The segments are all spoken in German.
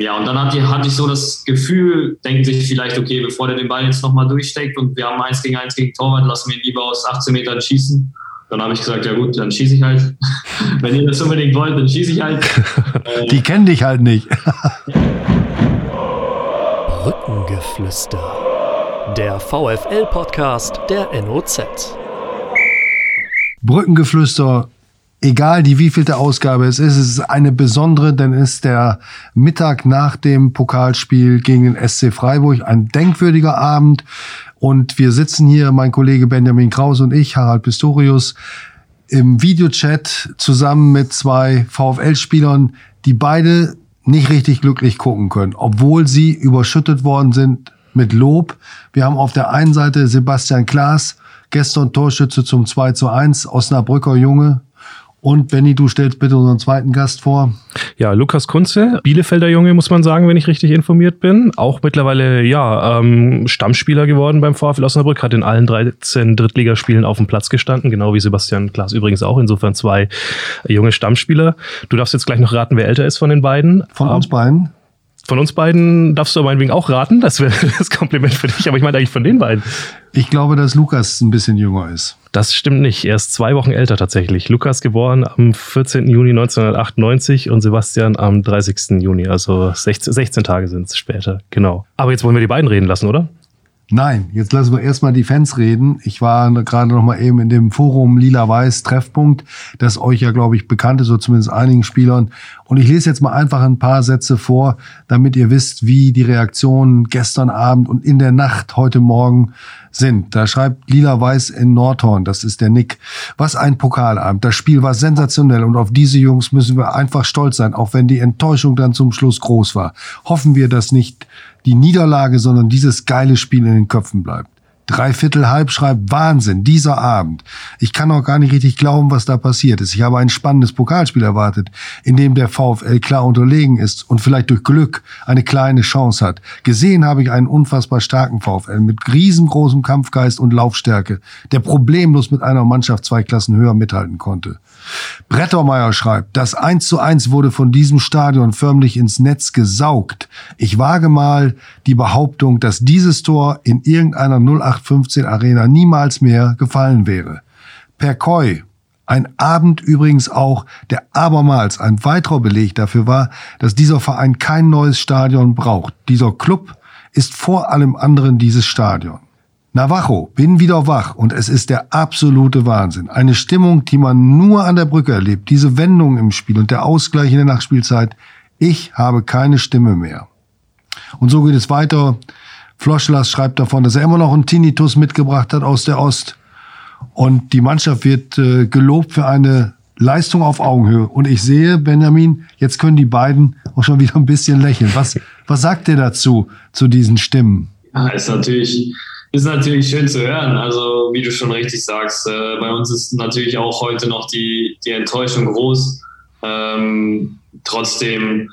ja, und dann hatte, hatte ich so das Gefühl, denken sich vielleicht, okay, bevor der den Ball jetzt nochmal durchsteckt und wir haben eins gegen eins gegen Torwart, lassen wir ihn lieber aus 18 Metern schießen. Dann habe ich gesagt, ja gut, dann schieße ich halt. Wenn ihr das unbedingt wollt, dann schieße ich halt. Die kennen dich halt nicht. Brückengeflüster. Der VFL-Podcast der NOZ. Brückengeflüster, egal die wievielte Ausgabe es ist, es ist eine besondere, denn es ist der Mittag nach dem Pokalspiel gegen den SC Freiburg, ein denkwürdiger Abend. Und wir sitzen hier, mein Kollege Benjamin Kraus und ich, Harald Pistorius, im Videochat zusammen mit zwei VfL-Spielern, die beide nicht richtig glücklich gucken können, obwohl sie überschüttet worden sind mit Lob. Wir haben auf der einen Seite Sebastian Klaas, gestern Torschütze zum 2 zu 1, Osnabrücker Junge, und Benny, du stellst bitte unseren zweiten Gast vor. Ja, Lukas Kunze, Bielefelder Junge, muss man sagen, wenn ich richtig informiert bin. Auch mittlerweile, ja, ähm, Stammspieler geworden beim VfL Osnabrück, hat in allen 13 Drittligaspielen auf dem Platz gestanden, genau wie Sebastian Klaas übrigens auch. Insofern zwei junge Stammspieler. Du darfst jetzt gleich noch raten, wer älter ist von den beiden. Von uns beiden? Von uns beiden darfst du meinetwegen auch raten. Das wäre das Kompliment für dich. Aber ich meine eigentlich von den beiden. Ich glaube, dass Lukas ein bisschen jünger ist. Das stimmt nicht. Er ist zwei Wochen älter tatsächlich. Lukas geboren am 14. Juni 1998 und Sebastian am 30. Juni. Also 16, 16 Tage sind es später. Genau. Aber jetzt wollen wir die beiden reden lassen, oder? Nein, jetzt lassen wir erstmal die Fans reden. Ich war gerade noch mal eben in dem Forum Lila-Weiß Treffpunkt, das euch ja, glaube ich, bekannt ist, oder zumindest einigen Spielern. Und ich lese jetzt mal einfach ein paar Sätze vor, damit ihr wisst, wie die Reaktionen gestern Abend und in der Nacht heute Morgen sind. Da schreibt Lila Weiß in Nordhorn, das ist der Nick, was ein Pokalabend. Das Spiel war sensationell und auf diese Jungs müssen wir einfach stolz sein, auch wenn die Enttäuschung dann zum Schluss groß war. Hoffen wir, dass nicht die Niederlage, sondern dieses geile Spiel in den Köpfen bleibt. Dreiviertel halb schreibt Wahnsinn, dieser Abend. Ich kann auch gar nicht richtig glauben, was da passiert ist. Ich habe ein spannendes Pokalspiel erwartet, in dem der VfL klar unterlegen ist und vielleicht durch Glück eine kleine Chance hat. Gesehen habe ich einen unfassbar starken VfL mit riesengroßem Kampfgeist und Laufstärke, der problemlos mit einer Mannschaft zwei Klassen höher mithalten konnte. Brettermeier schreibt, das 1 zu 1 wurde von diesem Stadion förmlich ins Netz gesaugt. Ich wage mal die Behauptung, dass dieses Tor in irgendeiner 0815 Arena niemals mehr gefallen wäre. Per Koi, ein Abend übrigens auch, der abermals ein weiterer Beleg dafür war, dass dieser Verein kein neues Stadion braucht. Dieser Club ist vor allem anderen dieses Stadion. Navajo, bin wieder wach und es ist der absolute Wahnsinn. Eine Stimmung, die man nur an der Brücke erlebt. Diese Wendung im Spiel und der Ausgleich in der Nachspielzeit. Ich habe keine Stimme mehr. Und so geht es weiter. Floschlas schreibt davon, dass er immer noch einen Tinnitus mitgebracht hat aus der Ost. Und die Mannschaft wird äh, gelobt für eine Leistung auf Augenhöhe. Und ich sehe, Benjamin, jetzt können die beiden auch schon wieder ein bisschen lächeln. Was, was sagt ihr dazu, zu diesen Stimmen? Ja, ist natürlich ist natürlich schön zu hören. Also, wie du schon richtig sagst, äh, bei uns ist natürlich auch heute noch die, die Enttäuschung groß. Ähm, trotzdem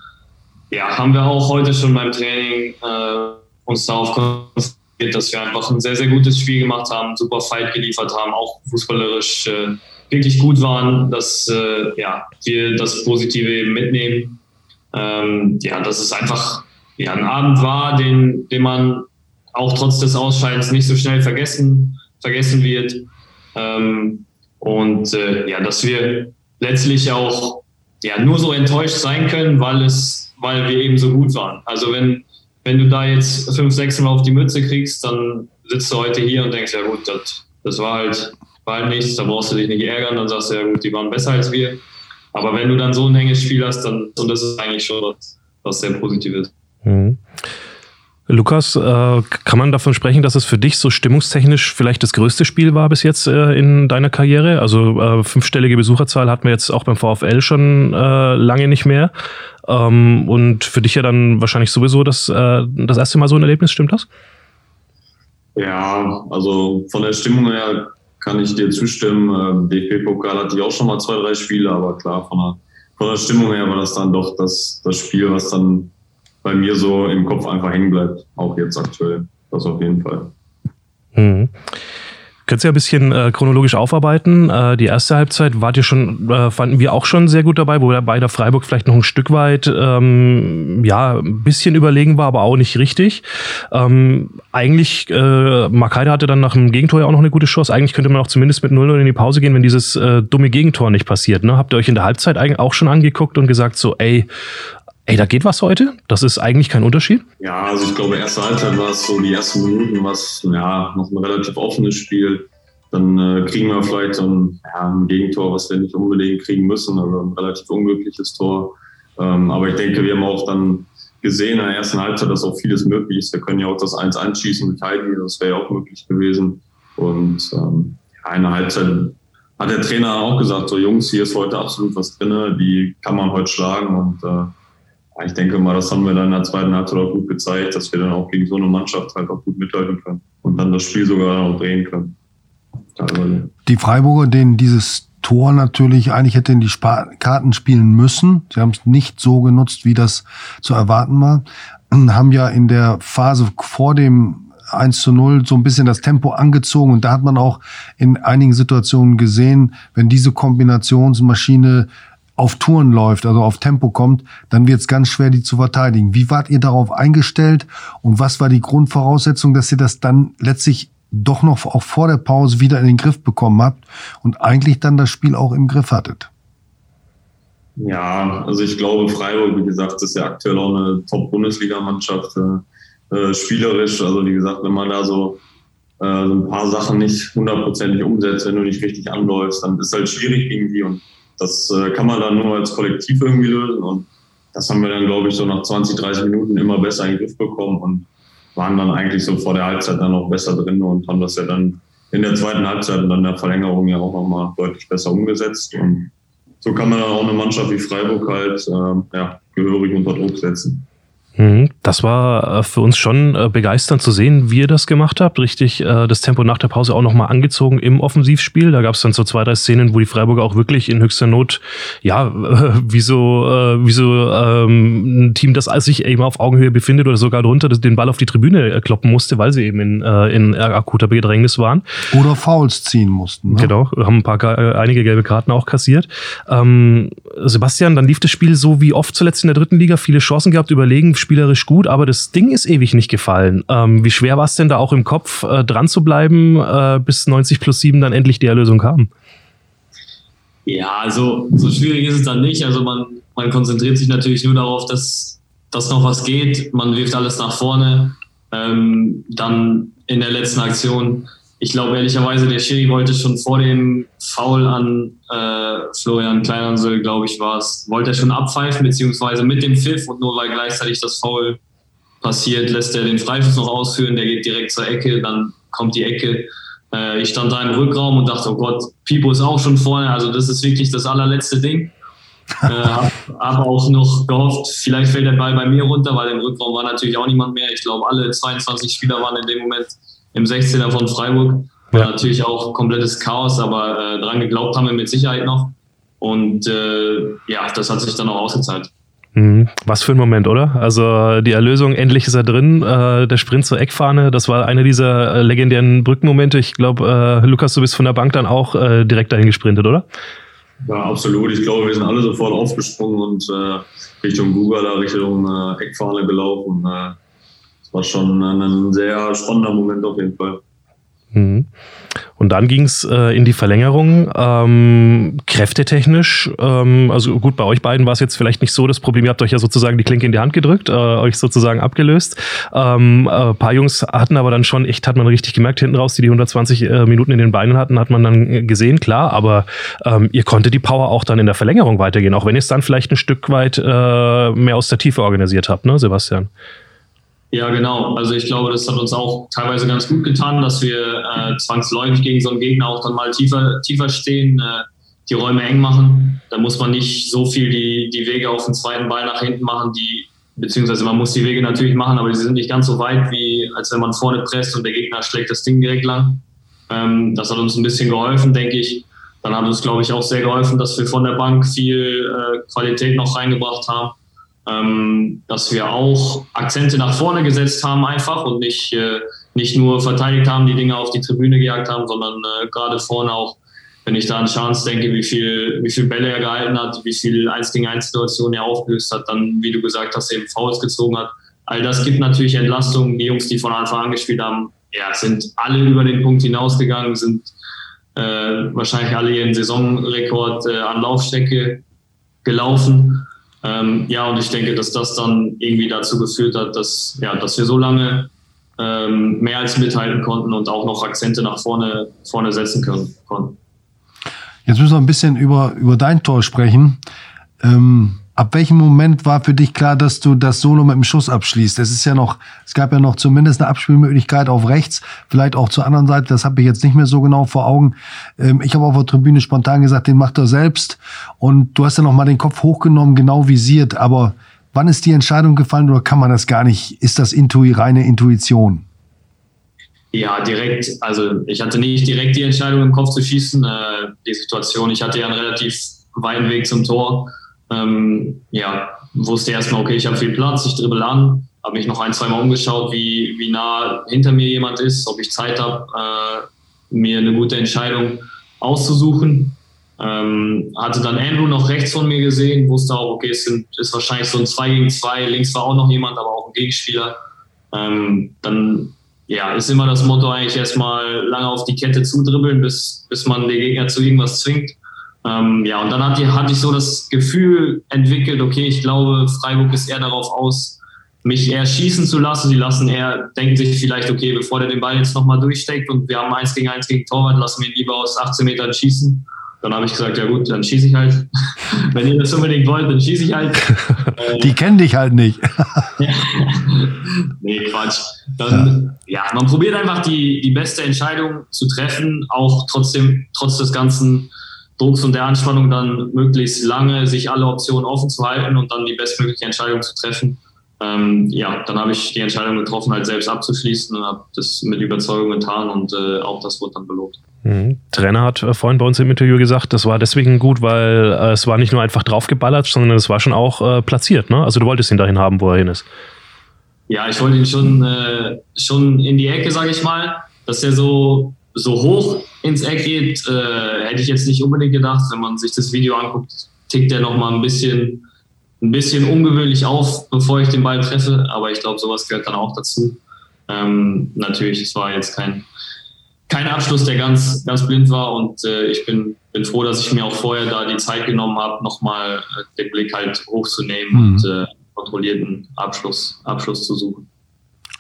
ja, haben wir auch heute schon beim Training äh, uns darauf konzentriert, dass wir einfach ein sehr, sehr gutes Spiel gemacht haben, super Fight geliefert haben, auch fußballerisch äh, wirklich gut waren, dass äh, ja, wir das Positive eben mitnehmen. Ähm, ja, dass es einfach ja, ein Abend war, den, den man auch trotz des Ausscheidens nicht so schnell vergessen, vergessen wird. Ähm, und äh, ja, dass wir letztlich auch ja, nur so enttäuscht sein können, weil, es, weil wir eben so gut waren. Also wenn, wenn du da jetzt fünf, sechs Mal auf die Mütze kriegst, dann sitzt du heute hier und denkst, ja gut, das, das war, halt, war halt nichts, da brauchst du dich nicht ärgern, dann sagst du, ja gut, die waren besser als wir. Aber wenn du dann so ein enges Spiel hast, dann, und das ist eigentlich schon was, was sehr Positives. Mhm. Lukas, äh, kann man davon sprechen, dass es für dich so stimmungstechnisch vielleicht das größte Spiel war bis jetzt äh, in deiner Karriere? Also äh, fünfstellige Besucherzahl hatten wir jetzt auch beim VfL schon lange nicht mehr. Ähm, und für dich ja dann wahrscheinlich sowieso das, das erste Mal so ein Erlebnis, stimmt das? Ja, also von der Stimmung her kann ich dir zustimmen. Äh, DFB-Pokal hatte ich auch schon mal zwei, drei Spiele, aber klar, von der, von der Stimmung her war das dann doch das, das Spiel, was dann bei mir so im Kopf einfach hängen bleibt, auch jetzt aktuell. Das auf jeden Fall. Mhm. Könnt ihr ein bisschen äh, chronologisch aufarbeiten? Äh, die erste Halbzeit wart ihr schon, äh, fanden wir auch schon sehr gut dabei, wo bei der Freiburg vielleicht noch ein Stück weit, ähm, ja, ein bisschen überlegen war, aber auch nicht richtig. Ähm, eigentlich, äh, Makaida hatte dann nach dem Gegentor ja auch noch eine gute Chance. Eigentlich könnte man auch zumindest mit 0-0 in die Pause gehen, wenn dieses äh, dumme Gegentor nicht passiert. Ne? Habt ihr euch in der Halbzeit eigentlich auch schon angeguckt und gesagt so, ey, ey, da geht was heute? Das ist eigentlich kein Unterschied? Ja, also ich glaube, erste Halbzeit war es so, die ersten Minuten war es ja, noch ein relativ offenes Spiel. Dann äh, kriegen wir vielleicht ein, ja, ein, Gegentor, was wir nicht unbedingt kriegen müssen, also ein relativ unglückliches Tor. Ähm, aber ich denke, wir haben auch dann gesehen in der ersten Halbzeit, dass auch vieles möglich ist. Wir können ja auch das 1 anschießen mit Heidi, das wäre ja auch möglich gewesen. Und ähm, der Halbzeit hat der Trainer auch gesagt, so Jungs, hier ist heute absolut was drin, die kann man heute schlagen und äh, ich denke mal, das haben wir dann in der zweiten Halbzeit auch gut gezeigt, dass wir dann auch gegen so eine Mannschaft halt auch gut mithalten können und dann das Spiel sogar noch drehen können. Die Freiburger, denen dieses Tor natürlich eigentlich hätte in die Karten spielen müssen. Sie haben es nicht so genutzt, wie das zu erwarten war. Haben ja in der Phase vor dem 1 zu 0 so ein bisschen das Tempo angezogen und da hat man auch in einigen Situationen gesehen, wenn diese Kombinationsmaschine auf Touren läuft, also auf Tempo kommt, dann wird es ganz schwer, die zu verteidigen. Wie wart ihr darauf eingestellt und was war die Grundvoraussetzung, dass ihr das dann letztlich doch noch auch vor der Pause wieder in den Griff bekommen habt und eigentlich dann das Spiel auch im Griff hattet? Ja, also ich glaube, Freiburg, wie gesagt, ist ja aktuell auch eine Top-Bundesliga-Mannschaft, äh, äh spielerisch. Also wie gesagt, wenn man da so, äh, ein paar Sachen nicht hundertprozentig umsetzt, wenn du nicht richtig anläufst, dann ist es halt schwierig gegen die und das äh, kann man dann nur als Kollektiv irgendwie lösen. Und das haben wir dann, glaube ich, so nach 20, 30 Minuten immer besser in den Griff bekommen und waren dann eigentlich so vor der Halbzeit dann auch besser drin und haben das ja dann in der zweiten Halbzeit und dann der Verlängerung ja auch nochmal deutlich besser umgesetzt. Und so kann man dann auch eine Mannschaft wie Freiburg halt äh, ja, gehörig unter Druck setzen. Mhm. Das war äh, für uns schon äh, begeisternd zu sehen, wie ihr das gemacht habt. Richtig äh, das Tempo nach der Pause auch nochmal angezogen im Offensivspiel. Da gab es dann so zwei, drei Szenen, wo die Freiburger auch wirklich in höchster Not, ja, wie so, wie so ähm, ein Team, das sich eben auf Augenhöhe befindet oder sogar drunter den Ball auf die Tribüne kloppen musste, weil sie eben in, in akuter Bedrängnis waren. Oder Fouls ziehen mussten. Ne? Genau, haben ein paar, einige gelbe Karten auch kassiert. Ähm, Sebastian, dann lief das Spiel so wie oft zuletzt in der dritten Liga, viele Chancen gehabt, überlegen, spielerisch gut, aber das Ding ist ewig nicht gefallen. Ähm, wie schwer war es denn da auch im Kopf, äh, dran zu bleiben, äh, bis 90 plus 7 dann endlich die Erlösung kam? Ja, also so schwierig ist es dann nicht. Also man, man konzentriert sich natürlich nur darauf, dass, dass noch was geht. Man wirft alles nach vorne. Ähm, dann in der letzten Aktion ich glaube ehrlicherweise, der Schiri wollte schon vor dem Foul an äh, Florian Kleinhansel, glaube ich, war es, wollte er schon abpfeifen, beziehungsweise mit dem Pfiff und nur weil gleichzeitig das Foul passiert, lässt er den Freischuss noch ausführen, der geht direkt zur Ecke, dann kommt die Ecke. Äh, ich stand da im Rückraum und dachte, oh Gott, Pipo ist auch schon vorne, also das ist wirklich das allerletzte Ding. äh, habe hab auch noch gehofft, vielleicht fällt der Ball bei mir runter, weil im Rückraum war natürlich auch niemand mehr. Ich glaube, alle 22 Spieler waren in dem Moment im 16er von Freiburg. War ja. natürlich auch komplettes Chaos, aber äh, dran geglaubt haben wir mit Sicherheit noch. Und äh, ja, das hat sich dann auch ausgezahlt. Mhm. Was für ein Moment, oder? Also die Erlösung, endlich ist er drin. Äh, der Sprint zur Eckfahne, das war einer dieser äh, legendären Brückenmomente. Ich glaube, äh, Lukas, du bist von der Bank dann auch äh, direkt dahin gesprintet, oder? Ja, absolut. Ich glaube, wir sind alle sofort aufgesprungen und äh, Richtung Google, Richtung äh, Eckfahne gelaufen war schon ein sehr spannender Moment auf jeden Fall. Mhm. Und dann ging es äh, in die Verlängerung. Ähm, kräftetechnisch, ähm, also gut, bei euch beiden war es jetzt vielleicht nicht so das Problem, ihr habt euch ja sozusagen die Klinke in die Hand gedrückt, äh, euch sozusagen abgelöst. Ähm, äh, paar Jungs hatten aber dann schon echt, hat man richtig gemerkt, hinten raus, die die 120 äh, Minuten in den Beinen hatten, hat man dann gesehen, klar, aber ähm, ihr konntet die Power auch dann in der Verlängerung weitergehen, auch wenn ihr es dann vielleicht ein Stück weit äh, mehr aus der Tiefe organisiert habt, ne, Sebastian? Ja, genau. Also ich glaube, das hat uns auch teilweise ganz gut getan, dass wir äh, zwangsläufig gegen so einen Gegner auch dann mal tiefer, tiefer stehen, äh, die Räume eng machen. Da muss man nicht so viel die, die Wege auf den zweiten Ball nach hinten machen, die, beziehungsweise man muss die Wege natürlich machen, aber die sind nicht ganz so weit, wie als wenn man vorne presst und der Gegner schlägt das Ding direkt lang. Ähm, das hat uns ein bisschen geholfen, denke ich. Dann hat uns, glaube ich, auch sehr geholfen, dass wir von der Bank viel äh, Qualität noch reingebracht haben ähm, dass wir auch Akzente nach vorne gesetzt haben einfach und nicht äh, nicht nur verteidigt haben, die Dinge auf die Tribüne gejagt haben, sondern äh, gerade vorne auch, wenn ich da an Chance denke, wie viel, wie viel Bälle er gehalten hat, wie viel 1 gegen 1 Situationen er aufgelöst hat, dann, wie du gesagt hast, eben Fouls gezogen hat. All das gibt natürlich Entlastung. Die Jungs, die von Anfang an gespielt haben, ja, sind alle über den Punkt hinausgegangen, sind äh, wahrscheinlich alle ihren Saisonrekord äh, an Laufstrecke gelaufen. Ähm, ja, und ich denke, dass das dann irgendwie dazu geführt hat, dass, ja, dass wir so lange ähm, mehr als mithalten konnten und auch noch Akzente nach vorne, vorne setzen können, konnten. Jetzt müssen wir ein bisschen über, über dein Tor sprechen. Ähm, ab welchem Moment war für dich klar, dass du das Solo mit dem Schuss abschließt? Es ist ja noch, es gab ja noch zumindest eine Abspielmöglichkeit auf rechts, vielleicht auch zur anderen Seite, das habe ich jetzt nicht mehr so genau vor Augen. Ähm, ich habe auf der Tribüne spontan gesagt, den macht er selbst. Und du hast ja noch mal den Kopf hochgenommen, genau visiert, aber Wann ist die Entscheidung gefallen oder kann man das gar nicht? Ist das Intui, reine Intuition? Ja, direkt. Also ich hatte nicht direkt die Entscheidung im Kopf zu schießen. Äh, die Situation, ich hatte ja einen relativ weiten Weg zum Tor. Ähm, ja, wusste erstmal, okay, ich habe viel Platz, ich dribbel an, habe mich noch ein, zwei Mal umgeschaut, wie, wie nah hinter mir jemand ist, ob ich Zeit habe, äh, mir eine gute Entscheidung auszusuchen. Ähm, hatte dann Andrew noch rechts von mir gesehen, wusste auch, okay, es sind, ist wahrscheinlich so ein 2 gegen 2, links war auch noch jemand, aber auch ein Gegenspieler. Ähm, dann ja, ist immer das Motto eigentlich erstmal lange auf die Kette zudribbeln, bis, bis man den Gegner zu irgendwas zwingt. Ähm, ja, und dann hatte, hatte ich so das Gefühl entwickelt, okay, ich glaube, Freiburg ist eher darauf aus, mich eher schießen zu lassen. Sie lassen eher, denken sich vielleicht, okay, bevor der den Ball jetzt nochmal durchsteckt und wir haben eins gegen eins gegen Torwart, lassen wir ihn lieber aus 18 Metern schießen. Dann habe ich gesagt, ja gut, dann schieße ich halt. Wenn ihr das unbedingt wollt, dann schieße ich halt. Die kennen dich halt nicht. nee, Quatsch. Dann, ja. ja. man probiert einfach die, die beste Entscheidung zu treffen, auch trotzdem, trotz des ganzen Drucks und der Anspannung dann möglichst lange sich alle Optionen offen zu halten und dann die bestmögliche Entscheidung zu treffen. Ähm, ja, dann habe ich die Entscheidung getroffen, halt selbst abzuschließen und habe das mit Überzeugung getan und äh, auch das wurde dann belohnt. Mhm. Trainer hat äh, vorhin bei uns im Interview gesagt, das war deswegen gut, weil äh, es war nicht nur einfach draufgeballert, sondern es war schon auch äh, platziert. Ne? Also du wolltest ihn dahin haben, wo er hin ist. Ja, ich wollte ihn schon, äh, schon in die Ecke, sage ich mal. Dass er so, so hoch ins Eck geht, äh, hätte ich jetzt nicht unbedingt gedacht. Wenn man sich das Video anguckt, tickt er noch mal ein bisschen, ein bisschen ungewöhnlich auf, bevor ich den Ball treffe. Aber ich glaube, sowas gehört dann auch dazu. Ähm, natürlich, es war jetzt kein kein Abschluss, der ganz, ganz blind war. Und äh, ich bin, bin froh, dass ich mir auch vorher da die Zeit genommen habe, nochmal äh, den Blick halt hochzunehmen mhm. und äh, kontrollierten Abschluss, Abschluss zu suchen.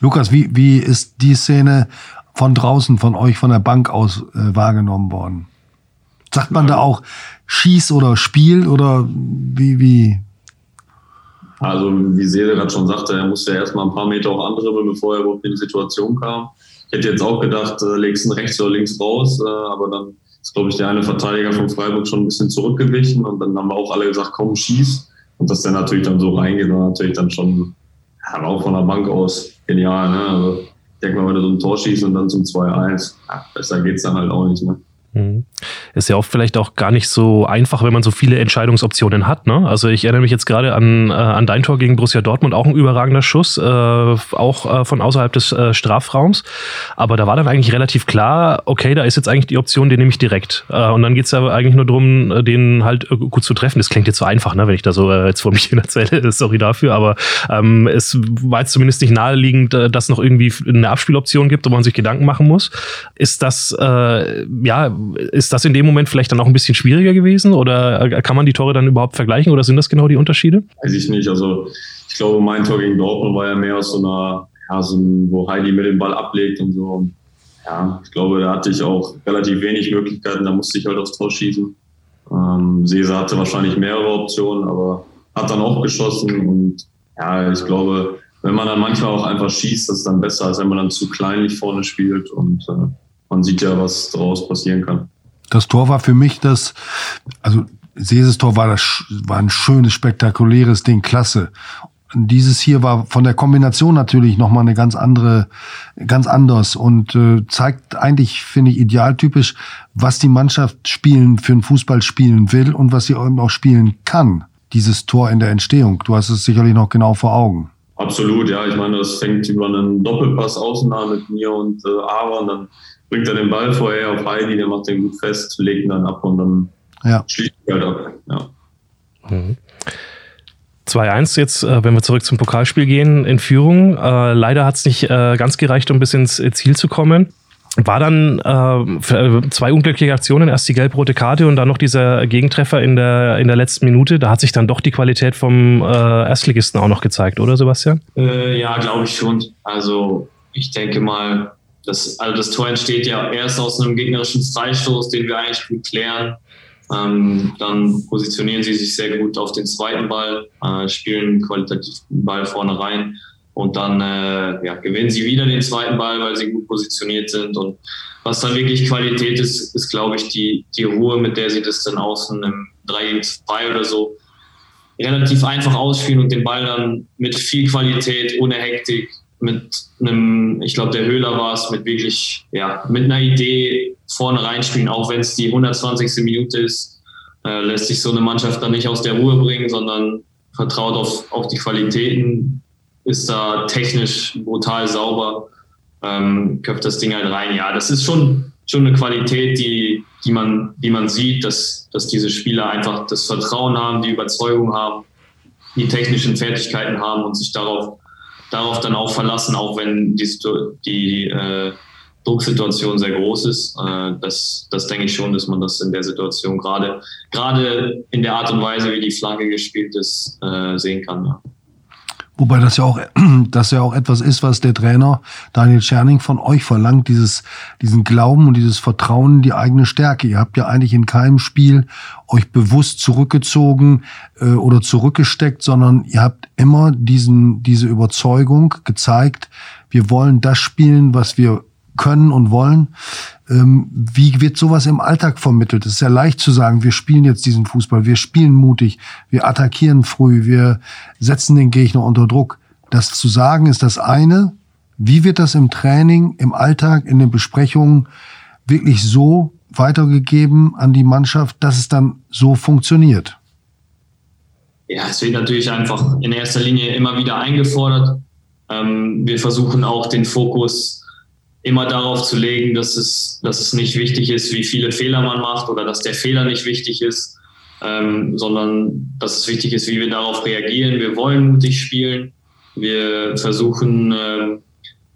Lukas, wie, wie ist die Szene von draußen, von euch, von der Bank aus äh, wahrgenommen worden? Sagt man da auch Schieß oder Spiel oder wie, wie? Also, wie Seele gerade schon sagte, er musste ja erstmal ein paar Meter auch andribbeln, bevor er überhaupt in die Situation kam. Ich hätte jetzt auch gedacht, äh, legst ihn rechts oder links raus, äh, aber dann ist, glaube ich, der eine Verteidiger von Freiburg schon ein bisschen zurückgewichen und dann haben wir auch alle gesagt, komm, schieß. Und dass der natürlich dann so reingeht, war natürlich dann schon, ja, auch von der Bank aus genial. Ne? Also, denke mal, wenn du so ein Tor schießt und dann zum 2-1, ja, besser geht's dann halt auch nicht. Ne? Mhm. Ist ja auch vielleicht auch gar nicht so einfach, wenn man so viele Entscheidungsoptionen hat. Ne? Also ich erinnere mich jetzt gerade an, äh, an dein Tor gegen Borussia Dortmund, auch ein überragender Schuss, äh, auch äh, von außerhalb des äh, Strafraums. Aber da war dann eigentlich relativ klar, okay, da ist jetzt eigentlich die Option, den nehme ich direkt. Äh, und dann geht es ja eigentlich nur darum, äh, den halt gut zu treffen. Das klingt jetzt so einfach, ne? wenn ich da so jetzt vor mich hin erzähle. Sorry dafür, aber ähm, es war jetzt zumindest nicht naheliegend, dass es noch irgendwie eine Abspieloption gibt, wo man sich Gedanken machen muss. Ist das, ja, ist das in dem Moment vielleicht dann auch ein bisschen schwieriger gewesen oder kann man die Tore dann überhaupt vergleichen oder sind das genau die Unterschiede? Weiß ich nicht. Also ich glaube, mein Tor gegen Dortmund war ja mehr aus so einer, ja, so ein, wo Heidi mir den Ball ablegt und so. Ja, ich glaube, da hatte ich auch relativ wenig Möglichkeiten. Da musste ich halt aufs Tor schießen. Ähm, Cesar hatte wahrscheinlich mehrere Optionen, aber hat dann auch geschossen und ja, ich glaube, wenn man dann manchmal auch einfach schießt, das ist dann besser, als wenn man dann zu kleinlich vorne spielt und äh, man sieht ja, was daraus passieren kann. Das Tor war für mich das, also Seses Tor war, das, war ein schönes, spektakuläres Ding, klasse. Und dieses hier war von der Kombination natürlich nochmal eine ganz andere, ganz anders und äh, zeigt eigentlich, finde ich, idealtypisch, was die Mannschaft spielen, für einen Fußball spielen will und was sie eben auch spielen kann. Dieses Tor in der Entstehung. Du hast es sicherlich noch genau vor Augen. Absolut, ja. Ich meine, das fängt über einen Doppelpass außen an mit mir und äh, Aaron. Dann bringt er den Ball vorher auf Heidi, der macht den gut fest, legt ihn dann ab und dann ja. schließt er halt ab. Ja. Mhm. 2-1 jetzt, äh, wenn wir zurück zum Pokalspiel gehen, in Führung. Äh, leider hat es nicht äh, ganz gereicht, um bis ins Ziel zu kommen. War dann äh, zwei unglückliche Aktionen, erst die gelb-rote Karte und dann noch dieser Gegentreffer in der, in der letzten Minute. Da hat sich dann doch die Qualität vom äh, Erstligisten auch noch gezeigt, oder Sebastian? Äh, ja, glaube ich schon. Also ich denke mal, das, also das Tor entsteht ja erst aus einem gegnerischen Freistoß, den wir eigentlich gut klären. Ähm, dann positionieren sie sich sehr gut auf den zweiten Ball, äh, spielen qualitativ den Ball vorne rein und dann äh, ja, gewinnen sie wieder den zweiten Ball, weil sie gut positioniert sind. Und was dann wirklich Qualität ist, ist, glaube ich, die, die Ruhe, mit der sie das dann außen im 3 gegen 2 oder so relativ einfach ausspielen und den Ball dann mit viel Qualität, ohne Hektik, mit einem, ich glaube, der Höhler war es, mit wirklich, ja, mit einer Idee vorne reinspielen, auch wenn es die 120. Minute ist, äh, lässt sich so eine Mannschaft dann nicht aus der Ruhe bringen, sondern vertraut auf, auf die Qualitäten, ist da technisch brutal sauber, ähm, köpft das Ding halt rein. Ja, das ist schon, schon eine Qualität, die, die, man, die man sieht, dass, dass diese Spieler einfach das Vertrauen haben, die Überzeugung haben, die technischen Fertigkeiten haben und sich darauf, darauf dann auch verlassen, auch wenn die, die äh, Drucksituation sehr groß ist. Äh, das, das denke ich schon, dass man das in der Situation gerade, gerade in der Art und Weise, wie die Flanke gespielt ist, äh, sehen kann. Ja. Wobei das ja auch, das ja auch etwas ist, was der Trainer Daniel Scherning von euch verlangt, dieses, diesen Glauben und dieses Vertrauen in die eigene Stärke. Ihr habt ja eigentlich in keinem Spiel euch bewusst zurückgezogen äh, oder zurückgesteckt, sondern ihr habt immer diesen, diese Überzeugung gezeigt, wir wollen das spielen, was wir können und wollen. Ähm, wie wird sowas im Alltag vermittelt? Es ist ja leicht zu sagen, wir spielen jetzt diesen Fußball, wir spielen mutig, wir attackieren früh, wir setzen den Gegner unter Druck. Das zu sagen ist das eine. Wie wird das im Training, im Alltag, in den Besprechungen wirklich so weitergegeben an die Mannschaft, dass es dann so funktioniert? Ja, es wird natürlich einfach in erster Linie immer wieder eingefordert. Ähm, wir versuchen auch den Fokus immer darauf zu legen, dass es, dass es nicht wichtig ist, wie viele Fehler man macht oder dass der Fehler nicht wichtig ist, ähm, sondern dass es wichtig ist, wie wir darauf reagieren. Wir wollen mutig spielen. Wir versuchen, ähm,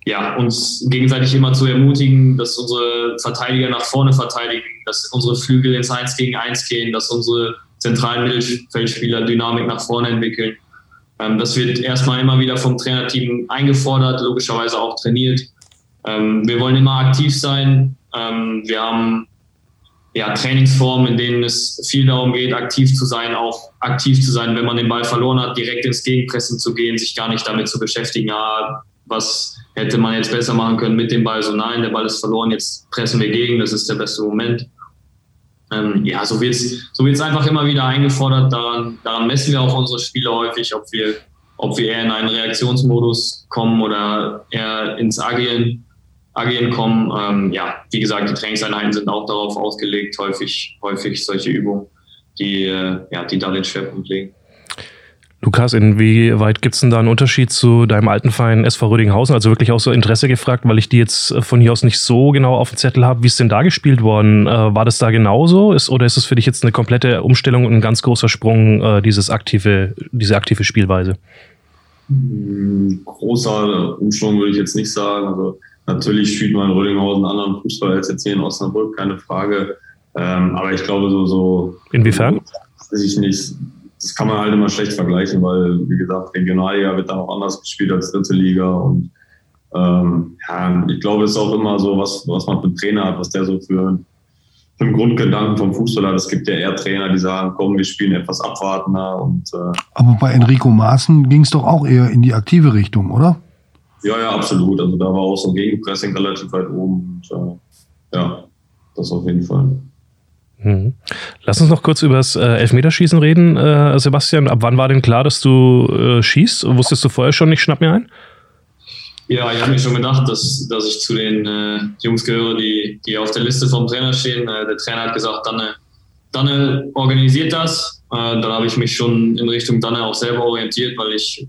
ja, uns gegenseitig immer zu ermutigen, dass unsere Verteidiger nach vorne verteidigen, dass unsere Flügel ins 1 gegen 1 gehen, dass unsere zentralen Mittelfeldspieler Dynamik nach vorne entwickeln. Ähm, das wird erstmal immer wieder vom Trainerteam eingefordert, logischerweise auch trainiert. Ähm, wir wollen immer aktiv sein. Ähm, wir haben ja, Trainingsformen, in denen es viel darum geht, aktiv zu sein, auch aktiv zu sein, wenn man den Ball verloren hat, direkt ins Gegenpressen zu gehen, sich gar nicht damit zu beschäftigen, ja, was hätte man jetzt besser machen können mit dem Ball. So, nein, der Ball ist verloren, jetzt pressen wir gegen, das ist der beste Moment. Ähm, ja, so wird es so wird's einfach immer wieder eingefordert. Daran, daran messen wir auch unsere Spiele häufig, ob wir, ob wir eher in einen Reaktionsmodus kommen oder eher ins Agieren agieren kommen. Ähm, ja, wie gesagt, die Trainingseinheiten sind auch darauf ausgelegt, häufig, häufig solche Übungen, die, äh, ja, die da den Schwerpunkt legen. Lukas, inwieweit gibt es denn da einen Unterschied zu deinem alten Verein SV Rödinghausen? Also wirklich auch so Interesse gefragt, weil ich die jetzt von hier aus nicht so genau auf dem Zettel habe. Wie ist denn da gespielt worden? Äh, war das da genauso? Ist, oder ist es für dich jetzt eine komplette Umstellung und ein ganz großer Sprung, äh, dieses aktive, diese aktive Spielweise? Hm, großer Umschwung würde ich jetzt nicht sagen. Also Natürlich spielt man in Rödinghausen anderen Fußball als jetzt hier in Osnabrück, keine Frage. Ähm, aber ich glaube, so, so. Inwiefern? Weiß ich nicht. Das kann man halt immer schlecht vergleichen, weil, wie gesagt, Regionalliga wird dann auch anders gespielt als dritte Liga. Und ähm, ja, ich glaube, es ist auch immer so, was, was man für einen Trainer hat, was der so für, für einen Grundgedanken vom Fußball hat. Es gibt ja eher Trainer, die sagen, komm, wir spielen etwas abwartender. Und, äh, Aber bei Enrico Maaßen ging es doch auch eher in die aktive Richtung, oder? Ja, ja, absolut. Also da war auch so Gegenpressing relativ weit oben. Und, äh, ja, das auf jeden Fall. Mhm. Lass uns noch kurz über das äh, Elfmeterschießen reden, äh, Sebastian. Ab wann war denn klar, dass du äh, schießt? Wusstest du vorher schon, ich schnapp mir ein? Ja, ich habe mir schon gedacht, dass, dass ich zu den äh, Jungs gehöre, die, die auf der Liste vom Trainer stehen. Äh, der Trainer hat gesagt, Danne, Danne organisiert das. Äh, dann habe ich mich schon in Richtung Danne auch selber orientiert, weil ich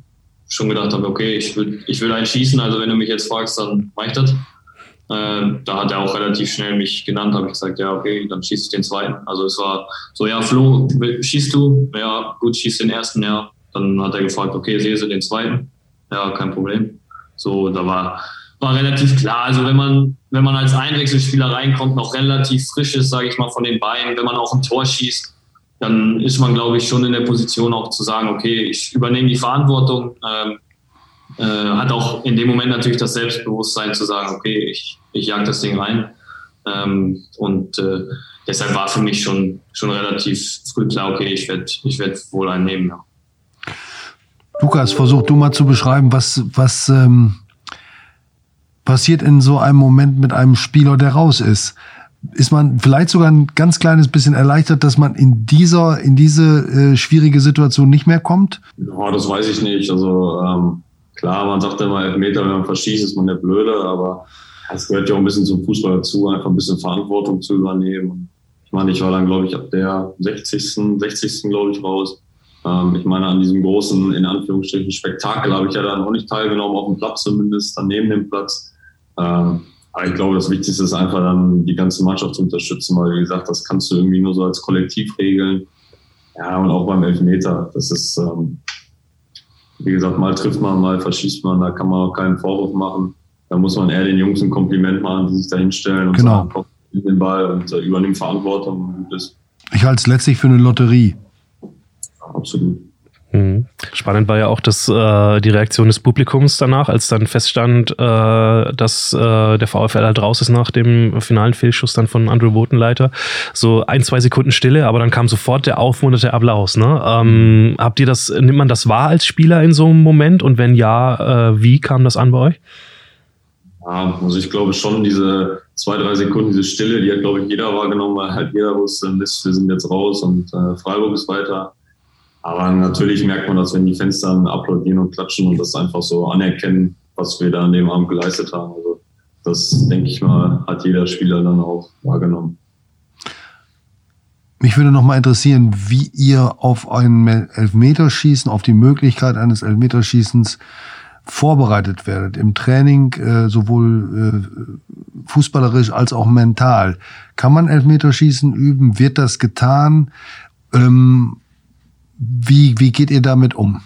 schon gedacht habe, okay, ich will, ich will einen schießen, also wenn du mich jetzt fragst, dann mach ich das. Äh, da hat er auch relativ schnell mich genannt, habe ich gesagt, ja, okay, dann schieße ich den zweiten. Also es war so, ja, Flo, schießt du? Ja, gut, schieß den ersten, ja. Dann hat er gefragt, okay, sehe du den zweiten? Ja, kein Problem. So, da war, war relativ klar. Also wenn man, wenn man als Einwechselspieler reinkommt, noch relativ frisch ist, sage ich mal, von den Beinen, wenn man auch ein Tor schießt, dann ist man, glaube ich, schon in der Position auch zu sagen, okay, ich übernehme die Verantwortung. Ähm, äh, hat auch in dem Moment natürlich das Selbstbewusstsein zu sagen, okay, ich, ich jag das Ding rein. Ähm, und äh, deshalb war für mich schon, schon relativ früh klar, okay, ich werde ich werd wohl einen nehmen. Ja. Lukas, versuch du mal zu beschreiben, was, was ähm, passiert in so einem Moment mit einem Spieler, der raus ist ist man vielleicht sogar ein ganz kleines bisschen erleichtert, dass man in dieser, in diese äh, schwierige Situation nicht mehr kommt? Ja, das weiß ich nicht. Also ähm, klar, man sagt immer Elfmeter, wenn man verschießt, ist man der Blöde, aber es gehört ja auch ein bisschen zum Fußball dazu, einfach ein bisschen Verantwortung zu übernehmen. Ich meine, ich war dann, glaube ich, ab der 60. 60. glaube ich, raus. Ähm, ich meine, an diesem großen, in Anführungsstrichen, Spektakel habe ich ja dann auch nicht teilgenommen, auf dem Platz zumindest, dann neben dem Platz. Ähm, aber ich glaube, das Wichtigste ist einfach dann, die ganze Mannschaft zu unterstützen, weil, wie gesagt, das kannst du irgendwie nur so als Kollektiv regeln. Ja, und auch beim Elfmeter. Das ist, ähm, wie gesagt, mal trifft man, mal verschießt man, da kann man auch keinen Vorwurf machen. Da muss man eher den Jungs ein Kompliment machen, die sich da hinstellen und genau. sagen, den Ball und äh, übernehmen Verantwortung. Ich halte es letztlich für eine Lotterie. Absolut. Mhm. Spannend war ja auch das, äh, die Reaktion des Publikums danach, als dann feststand, äh, dass äh, der VfL halt raus ist nach dem finalen Fehlschuss dann von Andrew Botenleiter. So ein, zwei Sekunden Stille, aber dann kam sofort der aufmunterte Applaus. Ne? Ähm, habt ihr das, nimmt man das wahr als Spieler in so einem Moment? Und wenn ja, äh, wie kam das an bei euch? Ja, also ich glaube schon, diese zwei, drei Sekunden, diese Stille, die hat, glaube ich, jeder wahrgenommen, weil halt jeder wusste, wir sind jetzt raus und äh, Freiburg ist weiter. Aber natürlich merkt man das, wenn die Fans dann applaudieren und klatschen und das einfach so anerkennen, was wir da an dem Abend geleistet haben. Also das, denke ich mal, hat jeder Spieler dann auch wahrgenommen. Mich würde noch mal interessieren, wie ihr auf ein Elfmeterschießen, auf die Möglichkeit eines Elfmeterschießens vorbereitet werdet im Training, äh, sowohl äh, fußballerisch als auch mental. Kann man Elfmeterschießen üben? Wird das getan? Ähm, wie, wie geht ihr damit um?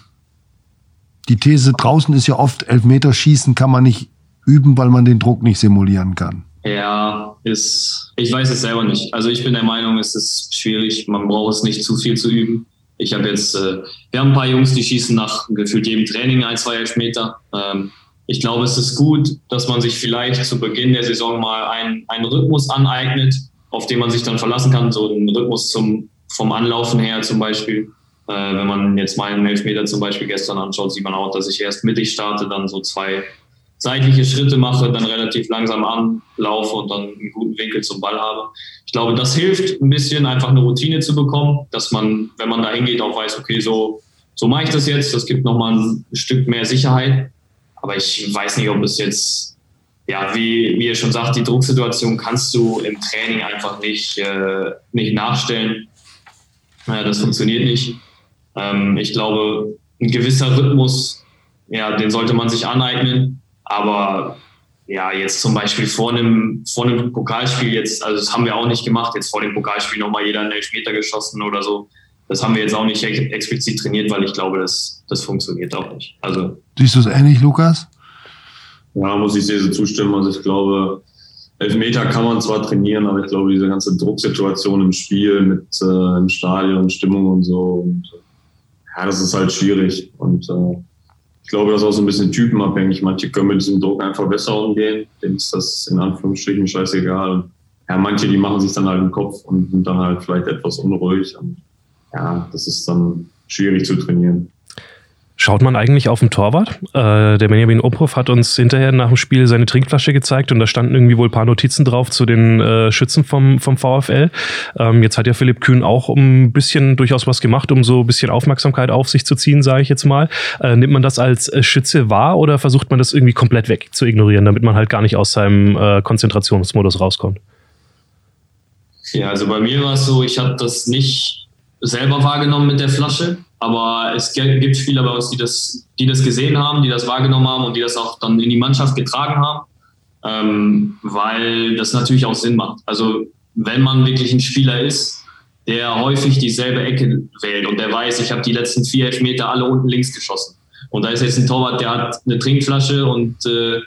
Die These draußen ist ja oft, Elfmeterschießen kann man nicht üben, weil man den Druck nicht simulieren kann. Ja, ist, ich weiß es selber nicht. Also ich bin der Meinung, es ist schwierig. Man braucht es nicht zu viel zu üben. Ich habe jetzt, äh, wir haben ein paar Jungs, die schießen nach gefühlt jedem Training ein, zwei Elfmeter. Ähm, ich glaube, es ist gut, dass man sich vielleicht zu Beginn der Saison mal einen, einen Rhythmus aneignet, auf den man sich dann verlassen kann. So einen Rhythmus zum, vom Anlaufen her zum Beispiel. Äh, wenn man jetzt meinen Elfmeter zum Beispiel gestern anschaut, sieht man auch, dass ich erst mittig starte, dann so zwei seitliche Schritte mache, dann relativ langsam anlaufe und dann einen guten Winkel zum Ball habe. Ich glaube, das hilft ein bisschen, einfach eine Routine zu bekommen, dass man, wenn man da hingeht, auch weiß, okay, so, so mache ich das jetzt. Das gibt nochmal ein Stück mehr Sicherheit. Aber ich weiß nicht, ob es jetzt, ja, wie, wie ihr schon sagt, die Drucksituation kannst du im Training einfach nicht, äh, nicht nachstellen. Äh, das funktioniert nicht. Ähm, ich glaube, ein gewisser Rhythmus, ja, den sollte man sich aneignen. Aber ja, jetzt zum Beispiel vor einem, vor einem Pokalspiel jetzt, also das haben wir auch nicht gemacht, jetzt vor dem Pokalspiel nochmal jeder einen Elfmeter geschossen oder so. Das haben wir jetzt auch nicht explizit trainiert, weil ich glaube, das, das funktioniert auch nicht. Also, Siehst du es ähnlich, Lukas? Ja, muss ich sehr so zustimmen. Also ich glaube, Elfmeter kann man zwar trainieren, aber ich glaube, diese ganze Drucksituation im Spiel mit äh, im Stadion, Stimmung und so und ja, das ist halt schwierig. Und äh, ich glaube, das ist auch so ein bisschen typenabhängig. Manche können mit diesem Druck einfach besser umgehen. Denen ist das in Anführungsstrichen scheißegal. Ja, manche, die machen sich dann halt im Kopf und sind dann halt vielleicht etwas unruhig. Und ja, das ist dann schwierig zu trainieren. Schaut man eigentlich auf den Torwart? Äh, der Benjamin Obhoff hat uns hinterher nach dem Spiel seine Trinkflasche gezeigt und da standen irgendwie wohl ein paar Notizen drauf zu den äh, Schützen vom, vom VfL. Ähm, jetzt hat ja Philipp Kühn auch ein bisschen durchaus was gemacht, um so ein bisschen Aufmerksamkeit auf sich zu ziehen, sage ich jetzt mal. Äh, nimmt man das als äh, Schütze wahr oder versucht man das irgendwie komplett weg zu ignorieren, damit man halt gar nicht aus seinem äh, Konzentrationsmodus rauskommt? Ja, also bei mir war es so, ich habe das nicht selber wahrgenommen mit der Flasche aber es gibt Spieler bei uns, die das, die das gesehen haben, die das wahrgenommen haben und die das auch dann in die Mannschaft getragen haben, ähm, weil das natürlich auch Sinn macht. Also wenn man wirklich ein Spieler ist, der häufig dieselbe Ecke wählt und der weiß, ich habe die letzten vier Elfmeter alle unten links geschossen. Und da ist jetzt ein Torwart, der hat eine Trinkflasche und äh,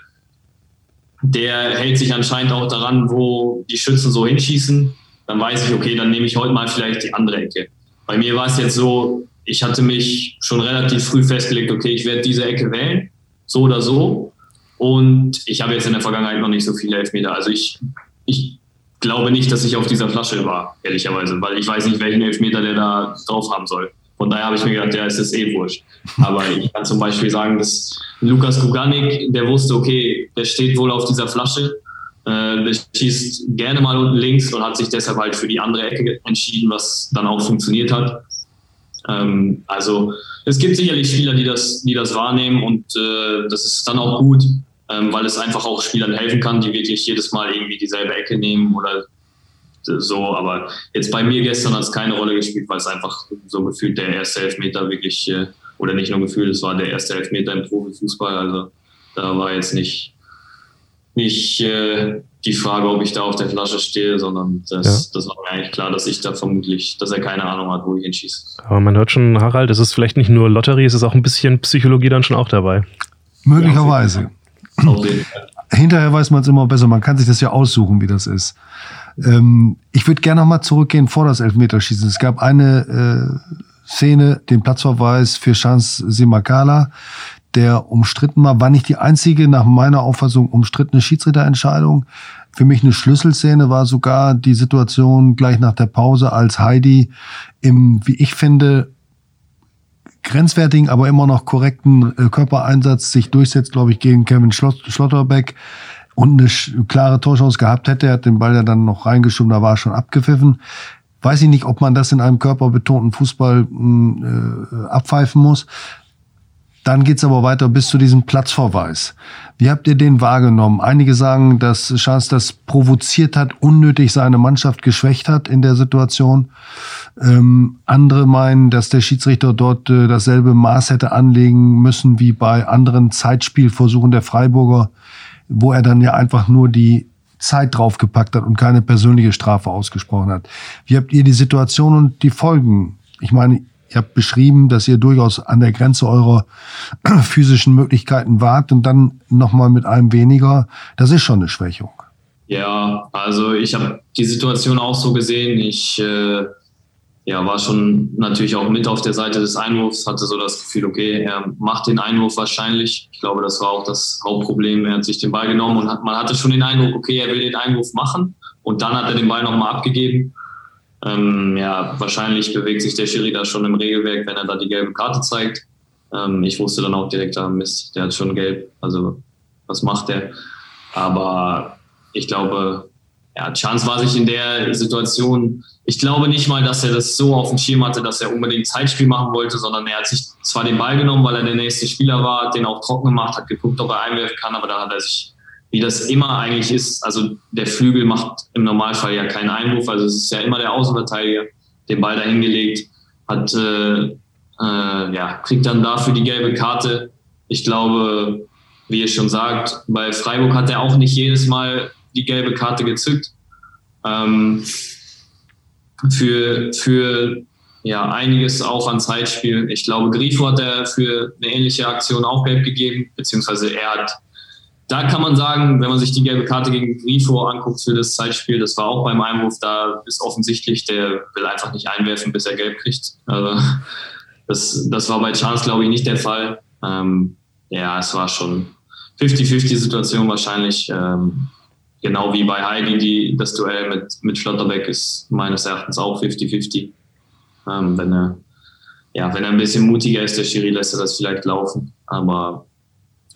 der hält sich anscheinend auch daran, wo die Schützen so hinschießen. Dann weiß ich, okay, dann nehme ich heute mal vielleicht die andere Ecke. Bei mir war es jetzt so, ich hatte mich schon relativ früh festgelegt, okay, ich werde diese Ecke wählen, so oder so. Und ich habe jetzt in der Vergangenheit noch nicht so viele Elfmeter. Also ich, ich glaube nicht, dass ich auf dieser Flasche war, ehrlicherweise, weil ich weiß nicht, welchen Elfmeter der da drauf haben soll. Von daher habe ich mir gedacht, ja, es ist eh wurscht. Aber ich kann zum Beispiel sagen, dass Lukas Kuganik, der wusste, okay, der steht wohl auf dieser Flasche, äh, der schießt gerne mal unten links und hat sich deshalb halt für die andere Ecke entschieden, was dann auch funktioniert hat. Ähm, also es gibt sicherlich Spieler, die das, die das wahrnehmen und äh, das ist dann auch gut, ähm, weil es einfach auch Spielern helfen kann, die wirklich jedes Mal irgendwie dieselbe Ecke nehmen oder so. Aber jetzt bei mir gestern hat es keine Rolle gespielt, weil es einfach so gefühlt der erste Elfmeter wirklich, äh, oder nicht nur gefühlt, es war der erste Elfmeter im Profifußball. Also da war jetzt nicht, nicht äh, die Frage, ob ich da auf der Flasche stehe, sondern das, ja. das war mir eigentlich klar, dass ich da vermutlich, dass er keine Ahnung hat, wo ich hinschieße. Aber man hört schon, Harald, es ist vielleicht nicht nur Lotterie, es ist auch ein bisschen Psychologie dann schon auch dabei. Möglicherweise. Hinterher weiß man es immer besser. Man kann sich das ja aussuchen, wie das ist. Ähm, ich würde gerne nochmal zurückgehen vor das Elfmeterschießen. Es gab eine äh, Szene, den Platzverweis für Chance Simakala, der umstritten war. War nicht die einzige, nach meiner Auffassung, umstrittene Schiedsrichterentscheidung. Für mich eine Schlüsselszene war sogar die Situation gleich nach der Pause, als Heidi im, wie ich finde, grenzwertigen, aber immer noch korrekten äh, Körpereinsatz sich durchsetzt, glaube ich, gegen Kevin Schlotterbeck und eine klare Torchance gehabt hätte. Er hat den Ball ja dann noch reingeschoben, da war er schon abgepfiffen. Weiß ich nicht, ob man das in einem körperbetonten Fußball hm, äh, abpfeifen muss. Dann geht's aber weiter bis zu diesem Platzverweis. Wie habt ihr den wahrgenommen? Einige sagen, dass Chance das provoziert hat, unnötig seine Mannschaft geschwächt hat in der Situation. Ähm, andere meinen, dass der Schiedsrichter dort äh, dasselbe Maß hätte anlegen müssen wie bei anderen Zeitspielversuchen der Freiburger, wo er dann ja einfach nur die Zeit draufgepackt hat und keine persönliche Strafe ausgesprochen hat. Wie habt ihr die Situation und die Folgen? Ich meine, Ihr habt beschrieben, dass ihr durchaus an der Grenze eurer physischen Möglichkeiten wart und dann nochmal mit einem weniger. Das ist schon eine Schwächung. Ja, also ich habe die Situation auch so gesehen. Ich äh, ja, war schon natürlich auch mit auf der Seite des Einwurfs, hatte so das Gefühl, okay, er macht den Einwurf wahrscheinlich. Ich glaube, das war auch das Hauptproblem. Er hat sich den Ball genommen und hat, man hatte schon den Eindruck, okay, er will den Einwurf machen. Und dann hat er den Ball nochmal abgegeben. Ähm, ja, wahrscheinlich bewegt sich der Schiri da schon im Regelwerk, wenn er da die gelbe Karte zeigt. Ähm, ich wusste dann auch direkt, ah, Mist, der hat schon gelb. Also, was macht der? Aber ich glaube, ja, Chance war sich in der Situation, ich glaube nicht mal, dass er das so auf dem Schirm hatte, dass er unbedingt Zeitspiel machen wollte, sondern er hat sich zwar den Ball genommen, weil er der nächste Spieler war, hat den auch trocken gemacht, hat geguckt, ob er einwerfen kann, aber da hat er sich wie das immer eigentlich ist. Also der Flügel macht im Normalfall ja keinen Einwurf, also es ist ja immer der Außenverteidiger, den Ball dahingelegt, hat, äh, äh, ja, kriegt dann dafür die gelbe Karte. Ich glaube, wie ihr schon sagt, bei Freiburg hat er auch nicht jedes Mal die gelbe Karte gezückt. Ähm, für, für ja, einiges auch an Zeitspiel. Ich glaube, Grifo hat er für eine ähnliche Aktion auch gelb gegeben, beziehungsweise er hat da kann man sagen, wenn man sich die gelbe Karte gegen Grifo anguckt für das Zeitspiel, das war auch beim Einwurf, da ist offensichtlich, der will einfach nicht einwerfen, bis er gelb kriegt. Also das, das war bei Chance, glaube ich, nicht der Fall. Ähm, ja, es war schon 50-50-Situation wahrscheinlich. Ähm, genau wie bei Heidi, die, das Duell mit, mit Schlotterbeck ist meines Erachtens auch 50-50. Ähm, wenn, er, ja, wenn er ein bisschen mutiger ist, der Schiri lässt er das vielleicht laufen. Aber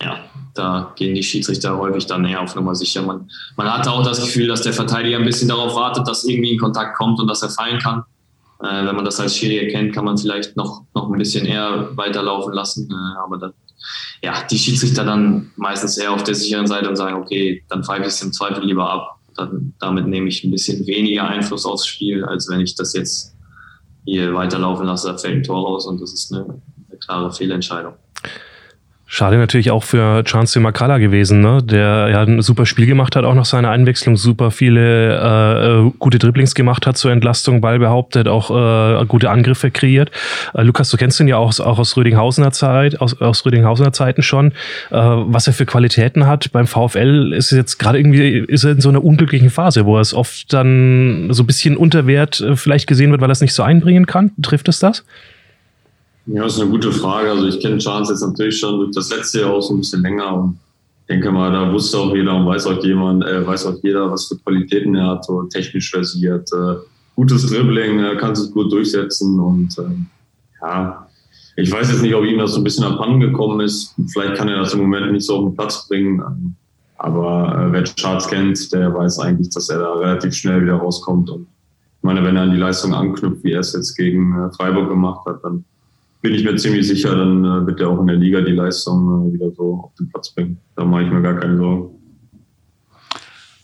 ja, da gehen die Schiedsrichter häufig dann eher auf Nummer sicher. Man, man hatte auch das Gefühl, dass der Verteidiger ein bisschen darauf wartet, dass irgendwie ein Kontakt kommt und dass er fallen kann. Äh, wenn man das als Schiri erkennt, kann man vielleicht noch, noch ein bisschen eher weiterlaufen lassen. Äh, aber dann, ja, die Schiedsrichter dann meistens eher auf der sicheren Seite und sagen, okay, dann pfeife ich es im Zweifel lieber ab. Dann, damit nehme ich ein bisschen weniger Einfluss aufs Spiel, als wenn ich das jetzt hier weiterlaufen lasse, da fällt ein Tor raus und das ist eine, eine klare Fehlentscheidung. Schade natürlich auch für Chance Makala gewesen, ne? der ja ein super Spiel gemacht hat, auch nach seiner Einwechslung, super viele äh, äh, gute Dribblings gemacht hat zur Entlastung, Ball behauptet, auch äh, gute Angriffe kreiert. Äh, Lukas, du kennst ihn ja auch, auch aus Rödinghausener Zeit, aus, aus Rödinghausener Zeiten schon. Äh, was er für Qualitäten hat beim VfL ist jetzt gerade irgendwie ist er in so einer unglücklichen Phase, wo er es oft dann so ein bisschen unter Wert äh, vielleicht gesehen wird, weil er es nicht so einbringen kann. Trifft es das? Ja, das ist eine gute Frage. Also ich kenne Chance jetzt natürlich schon durch das letzte Jahr auch so ein bisschen länger und denke mal, da wusste auch jeder und weiß auch jemand, äh, weiß auch jeder, was für Qualitäten er hat, so technisch versiert, äh, gutes Dribbling, er kann sich gut durchsetzen und äh, ja, ich weiß jetzt nicht, ob ihm das so ein bisschen abhanden gekommen ist. Vielleicht kann er das im Moment nicht so auf den Platz bringen. Aber äh, wer Charts kennt, der weiß eigentlich, dass er da relativ schnell wieder rauskommt. Und ich meine, wenn er an die Leistung anknüpft, wie er es jetzt gegen äh, Freiburg gemacht hat, dann bin ich mir ziemlich sicher, dann äh, wird er auch in der Liga die Leistung äh, wieder so auf den Platz bringen. Da mache ich mir gar keine Sorgen.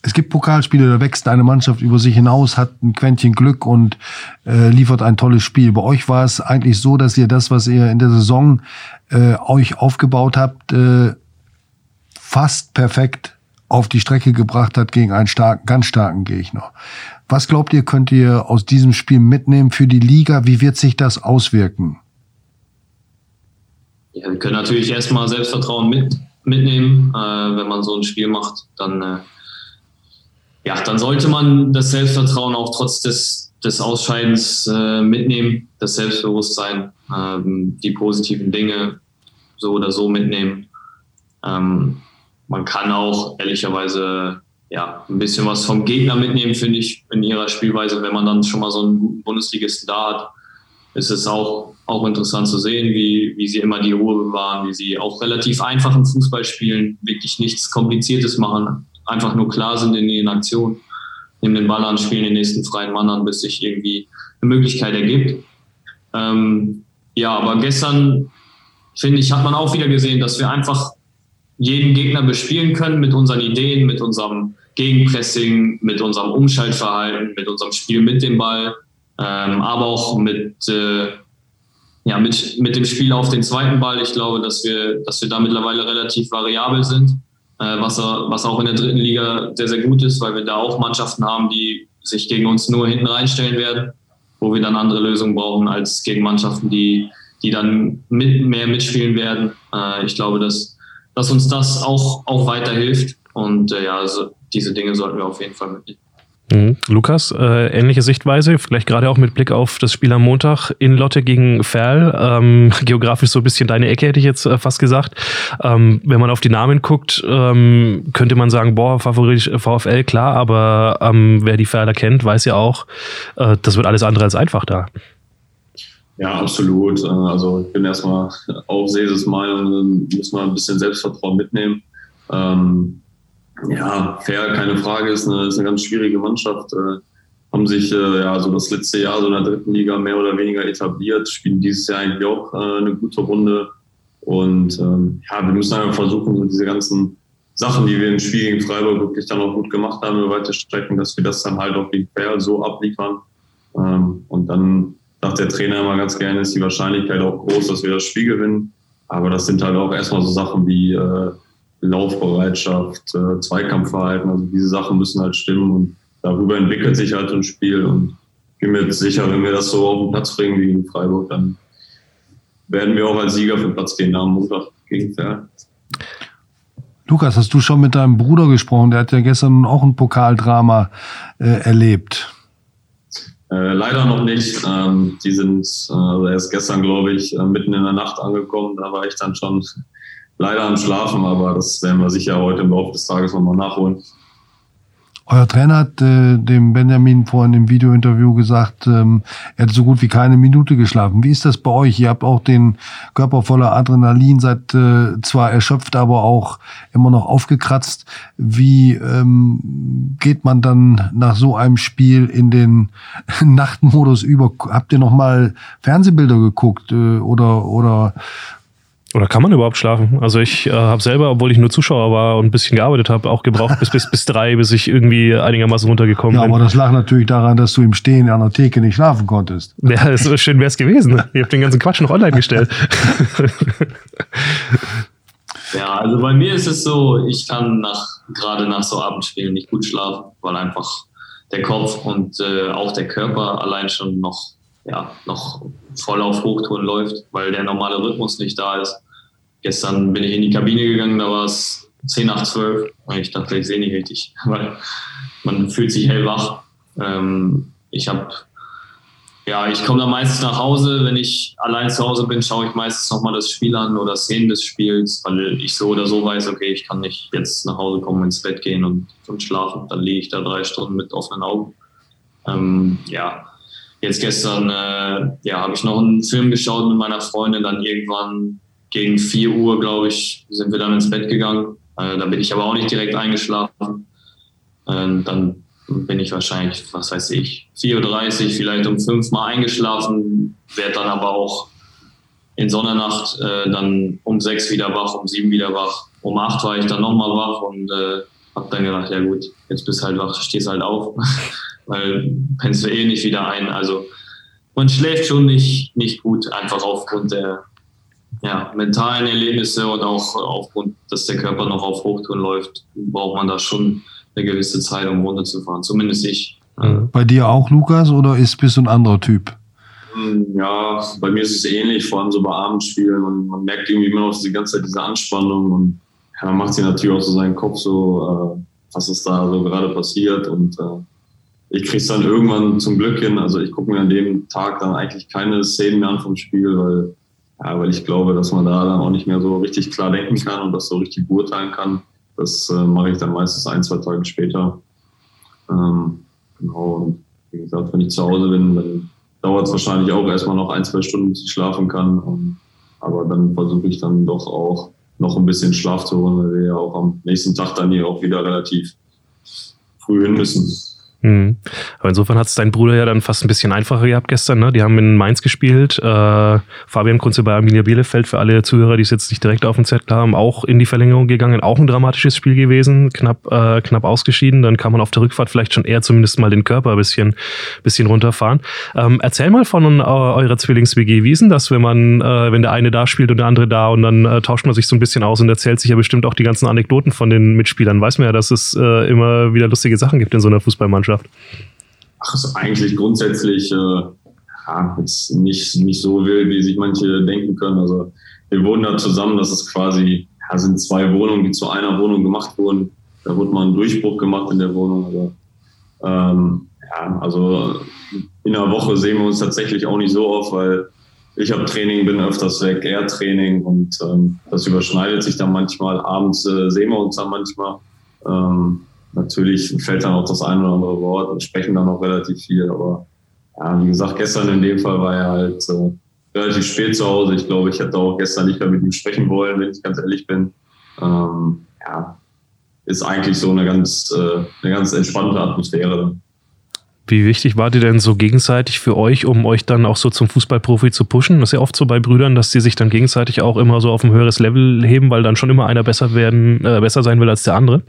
Es gibt Pokalspiele, da wächst eine Mannschaft über sich hinaus, hat ein Quäntchen Glück und äh, liefert ein tolles Spiel. Bei euch war es eigentlich so, dass ihr das, was ihr in der Saison äh, euch aufgebaut habt, äh, fast perfekt auf die Strecke gebracht hat gegen einen starken, ganz starken Gegner. Was glaubt ihr, könnt ihr aus diesem Spiel mitnehmen für die Liga? Wie wird sich das auswirken? Ja, wir können natürlich erstmal Selbstvertrauen mit, mitnehmen, äh, wenn man so ein Spiel macht. Dann, äh, ja, dann sollte man das Selbstvertrauen auch trotz des, des Ausscheidens äh, mitnehmen, das Selbstbewusstsein, ähm, die positiven Dinge so oder so mitnehmen. Ähm, man kann auch ehrlicherweise ja, ein bisschen was vom Gegner mitnehmen, finde ich, in ihrer Spielweise. Wenn man dann schon mal so einen guten Bundesligisten da hat, ist es auch auch interessant zu sehen, wie, wie sie immer die Ruhe bewahren, wie sie auch relativ einfachen Fußball spielen, wirklich nichts Kompliziertes machen, einfach nur klar sind in ihren Aktionen, nehmen den Ball an, spielen den nächsten freien Mann an, bis sich irgendwie eine Möglichkeit ergibt. Ähm, ja, aber gestern, finde ich, hat man auch wieder gesehen, dass wir einfach jeden Gegner bespielen können mit unseren Ideen, mit unserem Gegenpressing, mit unserem Umschaltverhalten, mit unserem Spiel mit dem Ball, ähm, aber auch mit äh, ja, mit, mit dem Spiel auf den zweiten Ball, ich glaube, dass wir, dass wir da mittlerweile relativ variabel sind, äh, was, was auch in der dritten Liga sehr, sehr gut ist, weil wir da auch Mannschaften haben, die sich gegen uns nur hinten reinstellen werden, wo wir dann andere Lösungen brauchen als gegen Mannschaften, die, die dann mit, mehr mitspielen werden. Äh, ich glaube, dass, dass uns das auch, auch weiterhilft und äh, ja, also diese Dinge sollten wir auf jeden Fall mitnehmen. Mhm. Lukas, äh, ähnliche Sichtweise, vielleicht gerade auch mit Blick auf das Spiel am Montag in Lotte gegen Ferl. Ähm, geografisch so ein bisschen deine Ecke, hätte ich jetzt äh, fast gesagt. Ähm, wenn man auf die Namen guckt, ähm, könnte man sagen, boah, Favorit VfL, klar, aber ähm, wer die Ferler kennt, weiß ja auch, äh, das wird alles andere als einfach da. Ja, absolut. Äh, also ich bin erstmal auf Seses Meinung, muss man ein bisschen Selbstvertrauen mitnehmen. Ähm, ja, fair, keine Frage, ist eine, ist eine ganz schwierige Mannschaft. Äh, haben sich äh, ja so das letzte Jahr so in der dritten Liga mehr oder weniger etabliert, spielen dieses Jahr eigentlich auch äh, eine gute Runde. Und ähm, ja, wir müssen einfach versuchen, so diese ganzen Sachen, die wir im Spiel gegen Freiburg wirklich dann auch gut gemacht haben über weite Strecken, dass wir das dann halt auch gegen Fair so abliefern. Ähm, und dann sagt der Trainer immer ganz gerne, ist die Wahrscheinlichkeit auch groß, dass wir das Spiel gewinnen. Aber das sind halt auch erstmal so Sachen wie äh, Laufbereitschaft, äh, Zweikampfverhalten, also diese Sachen müssen halt stimmen und darüber entwickelt sich halt ein Spiel und ich bin mir jetzt sicher, wenn wir das so auf den Platz bringen wie in Freiburg, dann werden wir auch als Sieger für Platz gehen am Montag gegen Fair. Lukas, hast du schon mit deinem Bruder gesprochen? Der hat ja gestern auch ein Pokaldrama äh, erlebt. Äh, leider noch nicht. Ähm, die sind, äh, also er ist gestern, glaube ich, äh, mitten in der Nacht angekommen. Da war ich dann schon leider am Schlafen, aber das werden wir sicher heute im Laufe des Tages nochmal nachholen. Euer Trainer hat äh, dem Benjamin vorhin im Videointerview gesagt, ähm, er hat so gut wie keine Minute geschlafen. Wie ist das bei euch? Ihr habt auch den Körper voller Adrenalin, seid äh, zwar erschöpft, aber auch immer noch aufgekratzt. Wie ähm, geht man dann nach so einem Spiel in den Nachtmodus über? Habt ihr noch mal Fernsehbilder geguckt äh, oder oder Oder kann man überhaupt schlafen? Also ich äh, habe selber, obwohl ich nur Zuschauer war und ein bisschen gearbeitet habe, auch gebraucht bis, bis, bis drei, bis ich irgendwie einigermaßen runtergekommen Ja, bin. aber das lag natürlich daran, dass du im Stehen an der Theke nicht schlafen konntest. Ja, so schön wäre es gewesen. Ich habe den ganzen Quatsch noch online gestellt. Ja, also bei mir ist es so, ich kann nach, gerade nach so Abendspielen nicht gut schlafen, weil einfach der Kopf und äh, auch der Körper allein schon noch, ja, noch voll auf Hochtouren läuft, weil der normale Rhythmus nicht da ist. Gestern bin ich in die Kabine gegangen, da war es 10 nach 12 und ich dachte, ich sehe nicht richtig, weil man fühlt sich hellwach. Ähm, ich habe ja, ich komme dann meistens nach Hause. Wenn ich allein zu Hause bin, schaue ich meistens nochmal das Spiel an oder Szenen des Spiels, weil ich so oder so weiß, okay, ich kann nicht jetzt nach Hause kommen, ins Bett gehen und, und schlafen. Dann liege ich da drei Stunden mit offenen Augen. Ähm, ja, jetzt gestern äh, ja, habe ich noch einen Film geschaut mit meiner Freundin. Dann irgendwann gegen 4 Uhr, glaube ich, sind wir dann ins Bett gegangen. Äh, da bin ich aber auch nicht direkt eingeschlafen. Äh, dann bin ich wahrscheinlich, was weiß ich, 4.30 Uhr, vielleicht um 5 Mal eingeschlafen, werde dann aber auch in Sondernacht äh, dann um 6 wieder wach, um 7 wieder wach. Um 8 war ich dann nochmal wach und äh, habe dann gedacht, ja gut, jetzt bist halt wach, stehst halt auf, weil pennst du eh nicht wieder ein. Also man schläft schon nicht, nicht gut, einfach aufgrund der ja, mentalen Erlebnisse und auch aufgrund, dass der Körper noch auf Hochtouren läuft, braucht man da schon eine gewisse Zeit, um runterzufahren. Zumindest ich. Bei dir auch, Lukas, oder ist, bist du ein anderer Typ? Ja, bei mir ist es ähnlich, vor allem so bei Abendspielen. Und man merkt irgendwie immer noch diese ganze Zeit diese Anspannung und ja, man macht sich natürlich auch so seinen Kopf so, äh, was ist da so gerade passiert. Und äh, ich kriege es dann irgendwann zum Glück hin. Also ich gucke mir an dem Tag dann eigentlich keine Szenen mehr an vom Spiel, weil, ja, weil ich glaube, dass man da dann auch nicht mehr so richtig klar denken kann und das so richtig beurteilen kann. Das äh, mache ich dann meistens ein, zwei Tage später. Ähm, genau. Und wie gesagt, wenn ich zu Hause bin, dann dauert es wahrscheinlich auch erstmal noch ein, zwei Stunden, bis ich schlafen kann. Und, aber dann versuche ich dann doch auch noch ein bisschen Schlaf zu holen, weil wir ja auch am nächsten Tag dann hier auch wieder relativ früh hin müssen. Mhm. Aber insofern hat es dein Bruder ja dann fast ein bisschen einfacher gehabt gestern. Ne? Die haben in Mainz gespielt. Äh, Fabian Kunze bei Arminia Bielefeld, für alle Zuhörer, die es jetzt nicht direkt auf dem Zettel haben, auch in die Verlängerung gegangen. Auch ein dramatisches Spiel gewesen, knapp, äh, knapp ausgeschieden. Dann kann man auf der Rückfahrt vielleicht schon eher zumindest mal den Körper ein bisschen, bisschen runterfahren. Ähm, erzähl mal von äh, eurer Zwillings-WG. Wie ist denn das, wenn man, äh, wenn der eine da spielt und der andere da und dann äh, tauscht man sich so ein bisschen aus und erzählt sich ja bestimmt auch die ganzen Anekdoten von den Mitspielern. Weiß man ja, dass es äh, immer wieder lustige Sachen gibt in so einer Fußballmannschaft. Ach, ist eigentlich grundsätzlich äh, ja, jetzt nicht, nicht so wild, wie sich manche denken können. Also wir wohnen da zusammen, das ist quasi, ja, sind zwei Wohnungen, die zu einer Wohnung gemacht wurden. Da wurde mal ein Durchbruch gemacht in der Wohnung. Also, ähm, ja, also in der Woche sehen wir uns tatsächlich auch nicht so oft, weil ich habe Training, bin öfters weg, er Training und ähm, das überschneidet sich dann manchmal. Abends äh, sehen wir uns dann manchmal. Ähm, natürlich fällt dann auch das eine oder andere Wort und sprechen dann auch relativ viel. Aber ja, wie gesagt, gestern in dem Fall war er halt äh, relativ spät zu Hause. Ich glaube, ich hätte auch gestern nicht mehr mit ihm sprechen wollen, wenn ich ganz ehrlich bin. Ähm, ja, ist eigentlich so eine ganz, äh, eine ganz entspannte Atmosphäre. Wie wichtig war die denn so gegenseitig für euch, um euch dann auch so zum Fußballprofi zu pushen? Das ist ja oft so bei Brüdern, dass die sich dann gegenseitig auch immer so auf ein höheres Level heben, weil dann schon immer einer besser werden, äh, besser sein will als der andere.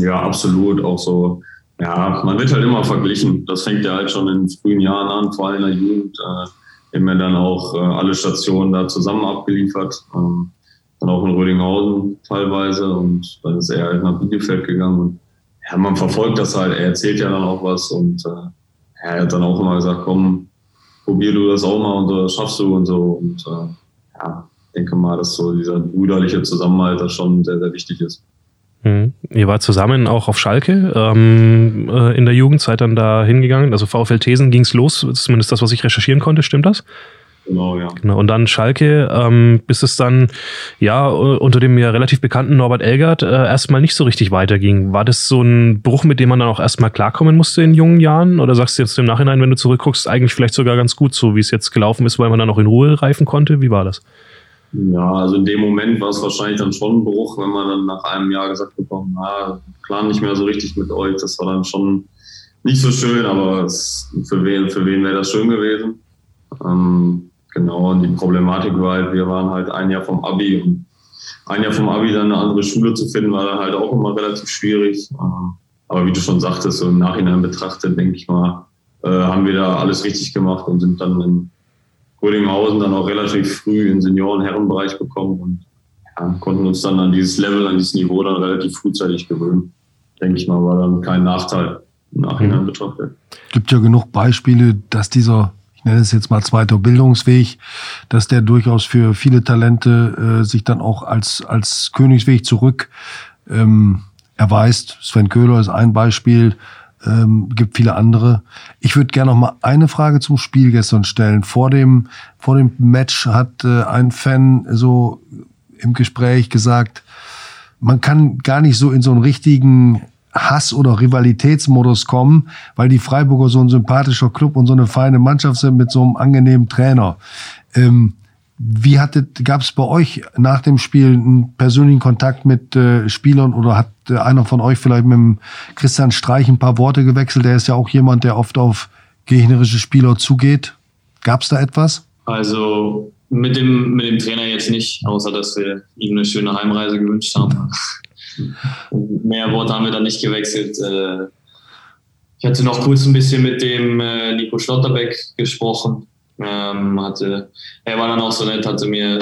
Ja, absolut. Auch so, ja, man wird halt immer verglichen. Das fängt ja halt schon in frühen Jahren an, vor allem in der Jugend. Äh, wir dann auch äh, alle Stationen da zusammen abgeliefert. Ähm, dann auch in Rödinghausen teilweise und dann ist er halt nach Bielefeld gegangen. Und ja, man verfolgt das halt. Er erzählt ja dann auch was und äh, er hat dann auch immer gesagt, komm, probier du das auch mal und so, das schaffst du und so. Und äh, ja, ich denke mal, dass so dieser brüderliche Zusammenhalt da schon sehr, sehr wichtig ist. Mhm. Ihr wart zusammen auch auf Schalke ähm, äh, in der Jugendzeit dann da hingegangen. Also VfL Thesen ging es los, zumindest das, was ich recherchieren konnte, stimmt das? Genau, ja. Genau. Und dann Schalke, ähm, bis es dann ja unter dem ja relativ bekannten Norbert Elgert äh, erstmal nicht so richtig weiterging. War das so ein Bruch, mit dem man dann auch erstmal klarkommen musste in jungen Jahren? Oder sagst du jetzt im Nachhinein, wenn du zurückguckst, eigentlich vielleicht sogar ganz gut, so wie es jetzt gelaufen ist, weil man dann auch in Ruhe reifen konnte? Wie war das? Ja, also in dem Moment war es wahrscheinlich dann schon ein Bruch, wenn man dann nach einem Jahr gesagt bekommt, na, plan nicht mehr so richtig mit euch. Das war dann schon nicht so schön, aber es, für wen, für wen wäre das schön gewesen? Ähm, genau, und die Problematik war halt, wir waren halt ein Jahr vom Abi und ein Jahr vom Abi dann eine andere Schule zu finden, war dann halt auch immer relativ schwierig. Ähm, aber wie du schon sagtest, so im Nachhinein betrachtet, denke ich mal, äh, haben wir da alles richtig gemacht und sind dann in Rödinghausen dann auch relativ früh in Senioren-Herrenbereich bekommen und ja, konnten uns dann an dieses Level, an dieses Niveau dann relativ frühzeitig gewöhnen. Denke ich mal, war dann kein Nachteil im Nachhinein mhm. betrachtet. Gibt ja genug Beispiele, dass dieser ich nenne es jetzt mal zweiter Bildungsweg, dass der durchaus für viele Talente äh, sich dann auch als, als Königsweg zurück ähm, erweist. Sven Köhler ist ein Beispiel, ähm, gibt viele andere. Ich würde gerne noch mal eine Frage zum Spiel gestern stellen. Vor dem, vor dem Match hat äh, ein Fan so im Gespräch gesagt, man kann gar nicht so in so einen richtigen Hass- oder Rivalitätsmodus kommen, weil die Freiburger so ein sympathischer Club und so eine feine Mannschaft sind mit so einem angenehmen Trainer. Ähm, wie hattet, gab es bei euch nach dem Spiel einen persönlichen Kontakt mit äh, Spielern oder hat äh, einer von euch vielleicht mit dem Christian Streich ein paar Worte gewechselt? Der ist ja auch jemand, der oft auf gegnerische Spieler zugeht. Gab es da etwas? Also mit dem, mit dem Trainer jetzt nicht, außer dass wir ihm eine schöne Heimreise gewünscht haben. Mehr Worte haben wir dann nicht gewechselt. Äh, ich hatte noch kurz ein bisschen mit dem äh, Nico Schlotterbeck gesprochen. Ähm, hatte, er war dann auch so nett, hatte mir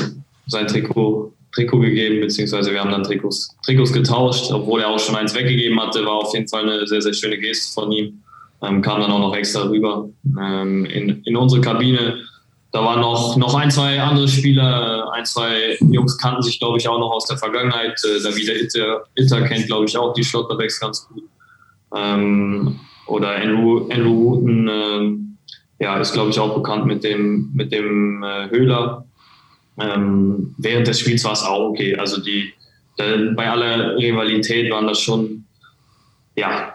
sein Trikot, Trikot gegeben, beziehungsweise wir haben dann Trikots, Trikots getauscht, obwohl er auch schon eins weggegeben hatte, war auf jeden Fall eine sehr, sehr schöne Geste von ihm. Ähm, kam dann auch noch extra rüber ähm, in, in unsere Kabine da waren noch, noch ein, zwei andere Spieler, ein, zwei Jungs kannten sich, glaube ich, auch noch aus der Vergangenheit. Äh, David Itter, Itter kennt, glaube ich, auch die Schlotterbacks ganz gut. Ähm, oder Andrew, Andrew Wooten, äh, ja, ist, glaube ich, auch bekannt mit dem, mit dem äh, Höhler. Ähm, während des Spiels war es auch okay. Also die, bei aller Rivalität waren das schon, ja,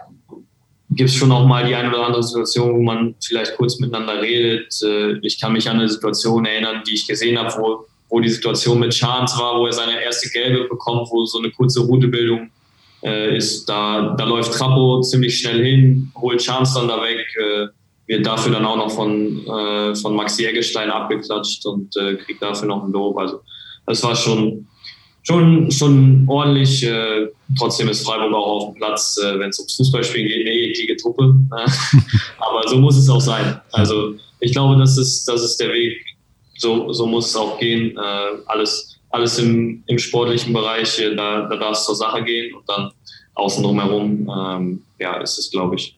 gibt es schon auch mal die eine oder andere Situation, wo man vielleicht kurz miteinander redet. Äh, ich kann mich an eine Situation erinnern, die ich gesehen habe, wo, wo die Situation mit Chance war, wo er seine erste Gelbe bekommt, wo so eine kurze Routebildung äh, ist. Da, da läuft Trappo ziemlich schnell hin, holt Chance dann da weg, äh, wird dafür dann auch noch von, äh, von Maxi Eggestein abgeklatscht und äh, kriegt dafür noch ein Lob. Also das war schon schon, schon ordentlich. Äh, trotzdem ist Freiburg auch auf dem Platz, äh, wenn es ums Fußballspielen geht, eine eklige Truppe. Aber so muss es auch sein. Also ich glaube, das ist, das ist der Weg. So, so muss es auch gehen. Äh, alles, alles im, im sportlichen Bereich, äh, da, da darf es zur Sache gehen und dann außen drumherum, ähm, ja, ist es, glaube ich,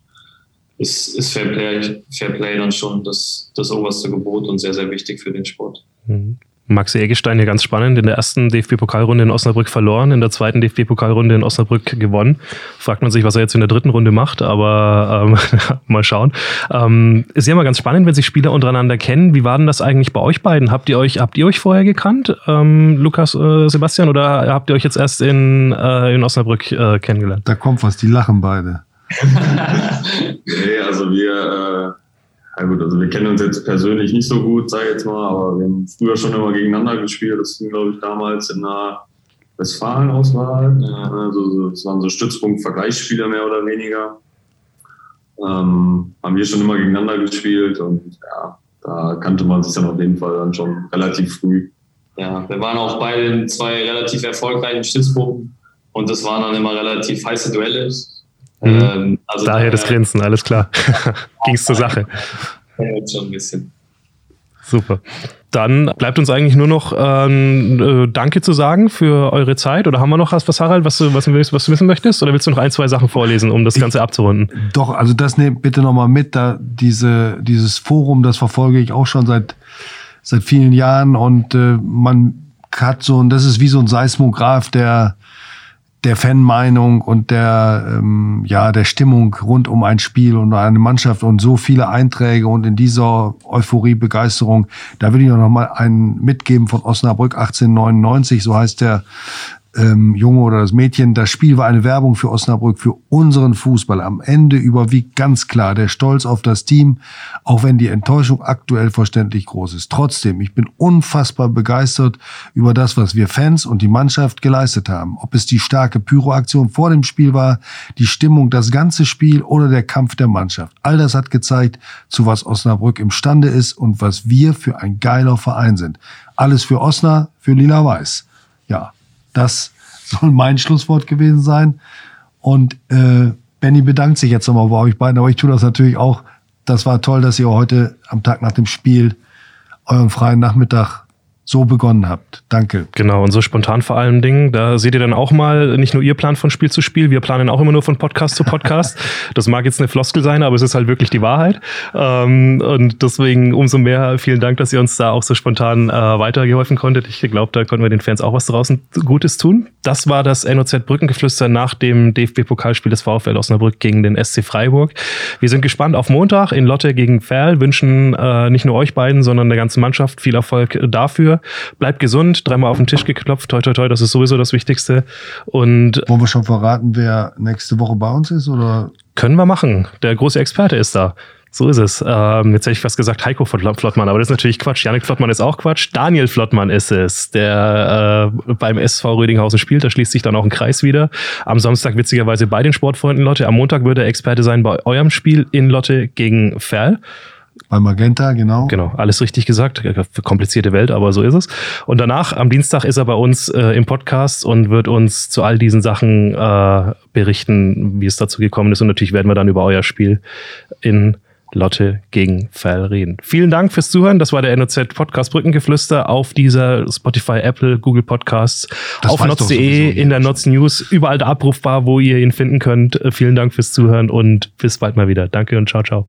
ist, ist Fair Play, Fair Play dann schon das, das oberste Gebot und sehr, sehr wichtig für den Sport. Mhm. Maxi Eggestein hier ganz spannend. In der ersten DFB-Pokalrunde in Osnabrück verloren, in der zweiten DFB-Pokalrunde in Osnabrück gewonnen. Fragt man sich, was er jetzt in der dritten Runde macht, aber ähm, mal schauen. Ähm, ist ja immer ganz spannend, wenn sich Spieler untereinander kennen. Wie war denn das eigentlich bei euch beiden? Habt ihr euch, habt ihr euch vorher gekannt, ähm, Lukas, äh, Sebastian, oder habt ihr euch jetzt erst in, äh, in Osnabrück äh, kennengelernt? Da kommt was, die lachen beide. Nee, also wir äh, ja gut, also wir kennen uns jetzt persönlich nicht so gut, sage ich jetzt mal, aber wir haben früher schon immer gegeneinander gespielt. Das ging, glaube ich, damals in einer Westfalen-Auswahl. Also das waren so Stützpunkt-Vergleichsspieler mehr oder weniger. Ähm, haben wir schon immer gegeneinander gespielt und ja, da kannte man sich dann auf jeden Fall dann schon relativ früh. Ja, wir waren auch beide in zwei relativ erfolgreichen Stützpunkten und das waren dann immer relativ heiße Duelle. Mhm. Ähm, also daher das Grinsen, alles klar. Ging es zur Sache. Ja, schon ein bisschen. Super. Dann bleibt uns eigentlich nur noch ähm, äh, Danke zu sagen für eure Zeit. Oder haben wir noch was, was Harald, was, was, was du wissen möchtest? Oder willst du noch ein, zwei Sachen vorlesen, um das Ganze abzurunden? Doch, also das nehmt bitte nochmal mit. Da diese, dieses Forum, das verfolge ich auch schon seit, seit vielen Jahren. Und äh, man hat so, und das ist wie so ein Seismograph, der der Fanmeinung und der, ähm, ja, der Stimmung rund um ein Spiel und eine Mannschaft und so viele Einträge und in dieser Euphorie, Begeisterung, da will ich noch mal einen mitgeben von Osnabrück 1899, so heißt der ähm, Junge oder das Mädchen, das Spiel war eine Werbung für Osnabrück, für unseren Fußball. Am Ende überwiegt ganz klar der Stolz auf das Team, auch wenn die Enttäuschung aktuell verständlich groß ist. Trotzdem, ich bin unfassbar begeistert über das, was wir Fans und die Mannschaft geleistet haben. Ob es die starke Pyroaktion vor dem Spiel war, die Stimmung, das ganze Spiel oder der Kampf der Mannschaft. All das hat gezeigt, zu was Osnabrück imstande ist und was wir für ein geiler Verein sind. Alles für Osna, für Lila-Weiß. Ja, das soll mein Schlusswort gewesen sein. Und äh, Benny bedankt sich jetzt nochmal bei euch beiden, aber ich tue das natürlich auch. Das war toll, dass ihr heute am Tag nach dem Spiel euren freien Nachmittag so begonnen habt. Danke. Genau, und so spontan vor allem Dingen. Da seht ihr dann auch mal, nicht nur ihr plant von Spiel zu Spiel, wir planen auch immer nur von Podcast zu Podcast. das mag jetzt eine Floskel sein, aber es ist halt wirklich die Wahrheit. Ähm, und deswegen umso mehr vielen Dank, dass ihr uns da auch so spontan äh, weitergeholfen konntet. Ich glaube, da konnten wir den Fans auch was draußen Gutes tun. Das war das NOZ Brückengeflüster nach dem DFB-Pokalspiel des VfL Osnabrück gegen den SC Freiburg. Wir sind gespannt auf Montag in Lotte gegen Ferl, wünschen äh, nicht nur euch beiden, sondern der ganzen Mannschaft viel Erfolg dafür. Bleibt gesund, dreimal auf den Tisch geklopft, toi toi toi, das ist sowieso das Wichtigste. Und Wollen wir schon verraten, wer nächste Woche bei uns ist? Oder? Können wir machen. Der große Experte ist da. So ist es. Ähm, jetzt hätte ich fast gesagt Heiko Flottmann, aber das ist natürlich Quatsch. Janik Flottmann ist auch Quatsch. Daniel Flottmann ist es, der äh, beim SV Rödinghausen spielt. Da schließt sich dann auch ein Kreis wieder. Am Samstag witzigerweise bei den Sportfreunden Lotte. Am Montag würde er Experte sein bei eurem Spiel in Lotte gegen Ferl. Bei Magenta, genau. Genau, alles richtig gesagt. Komplizierte Welt, aber so ist es. Und danach, am Dienstag, ist er bei uns äh, im Podcast und wird uns zu all diesen Sachen äh, berichten, wie es dazu gekommen ist. Und natürlich werden wir dann über euer Spiel in Lotte gegen Fell reden. Vielen Dank fürs Zuhören. Das war der NOZ Podcast Brückengeflüster auf dieser Spotify, Apple, Google Podcasts, das auf notz.de, in der Notz News, überall da abrufbar, wo ihr ihn finden könnt. Vielen Dank fürs Zuhören und bis bald mal wieder. Danke und ciao, ciao.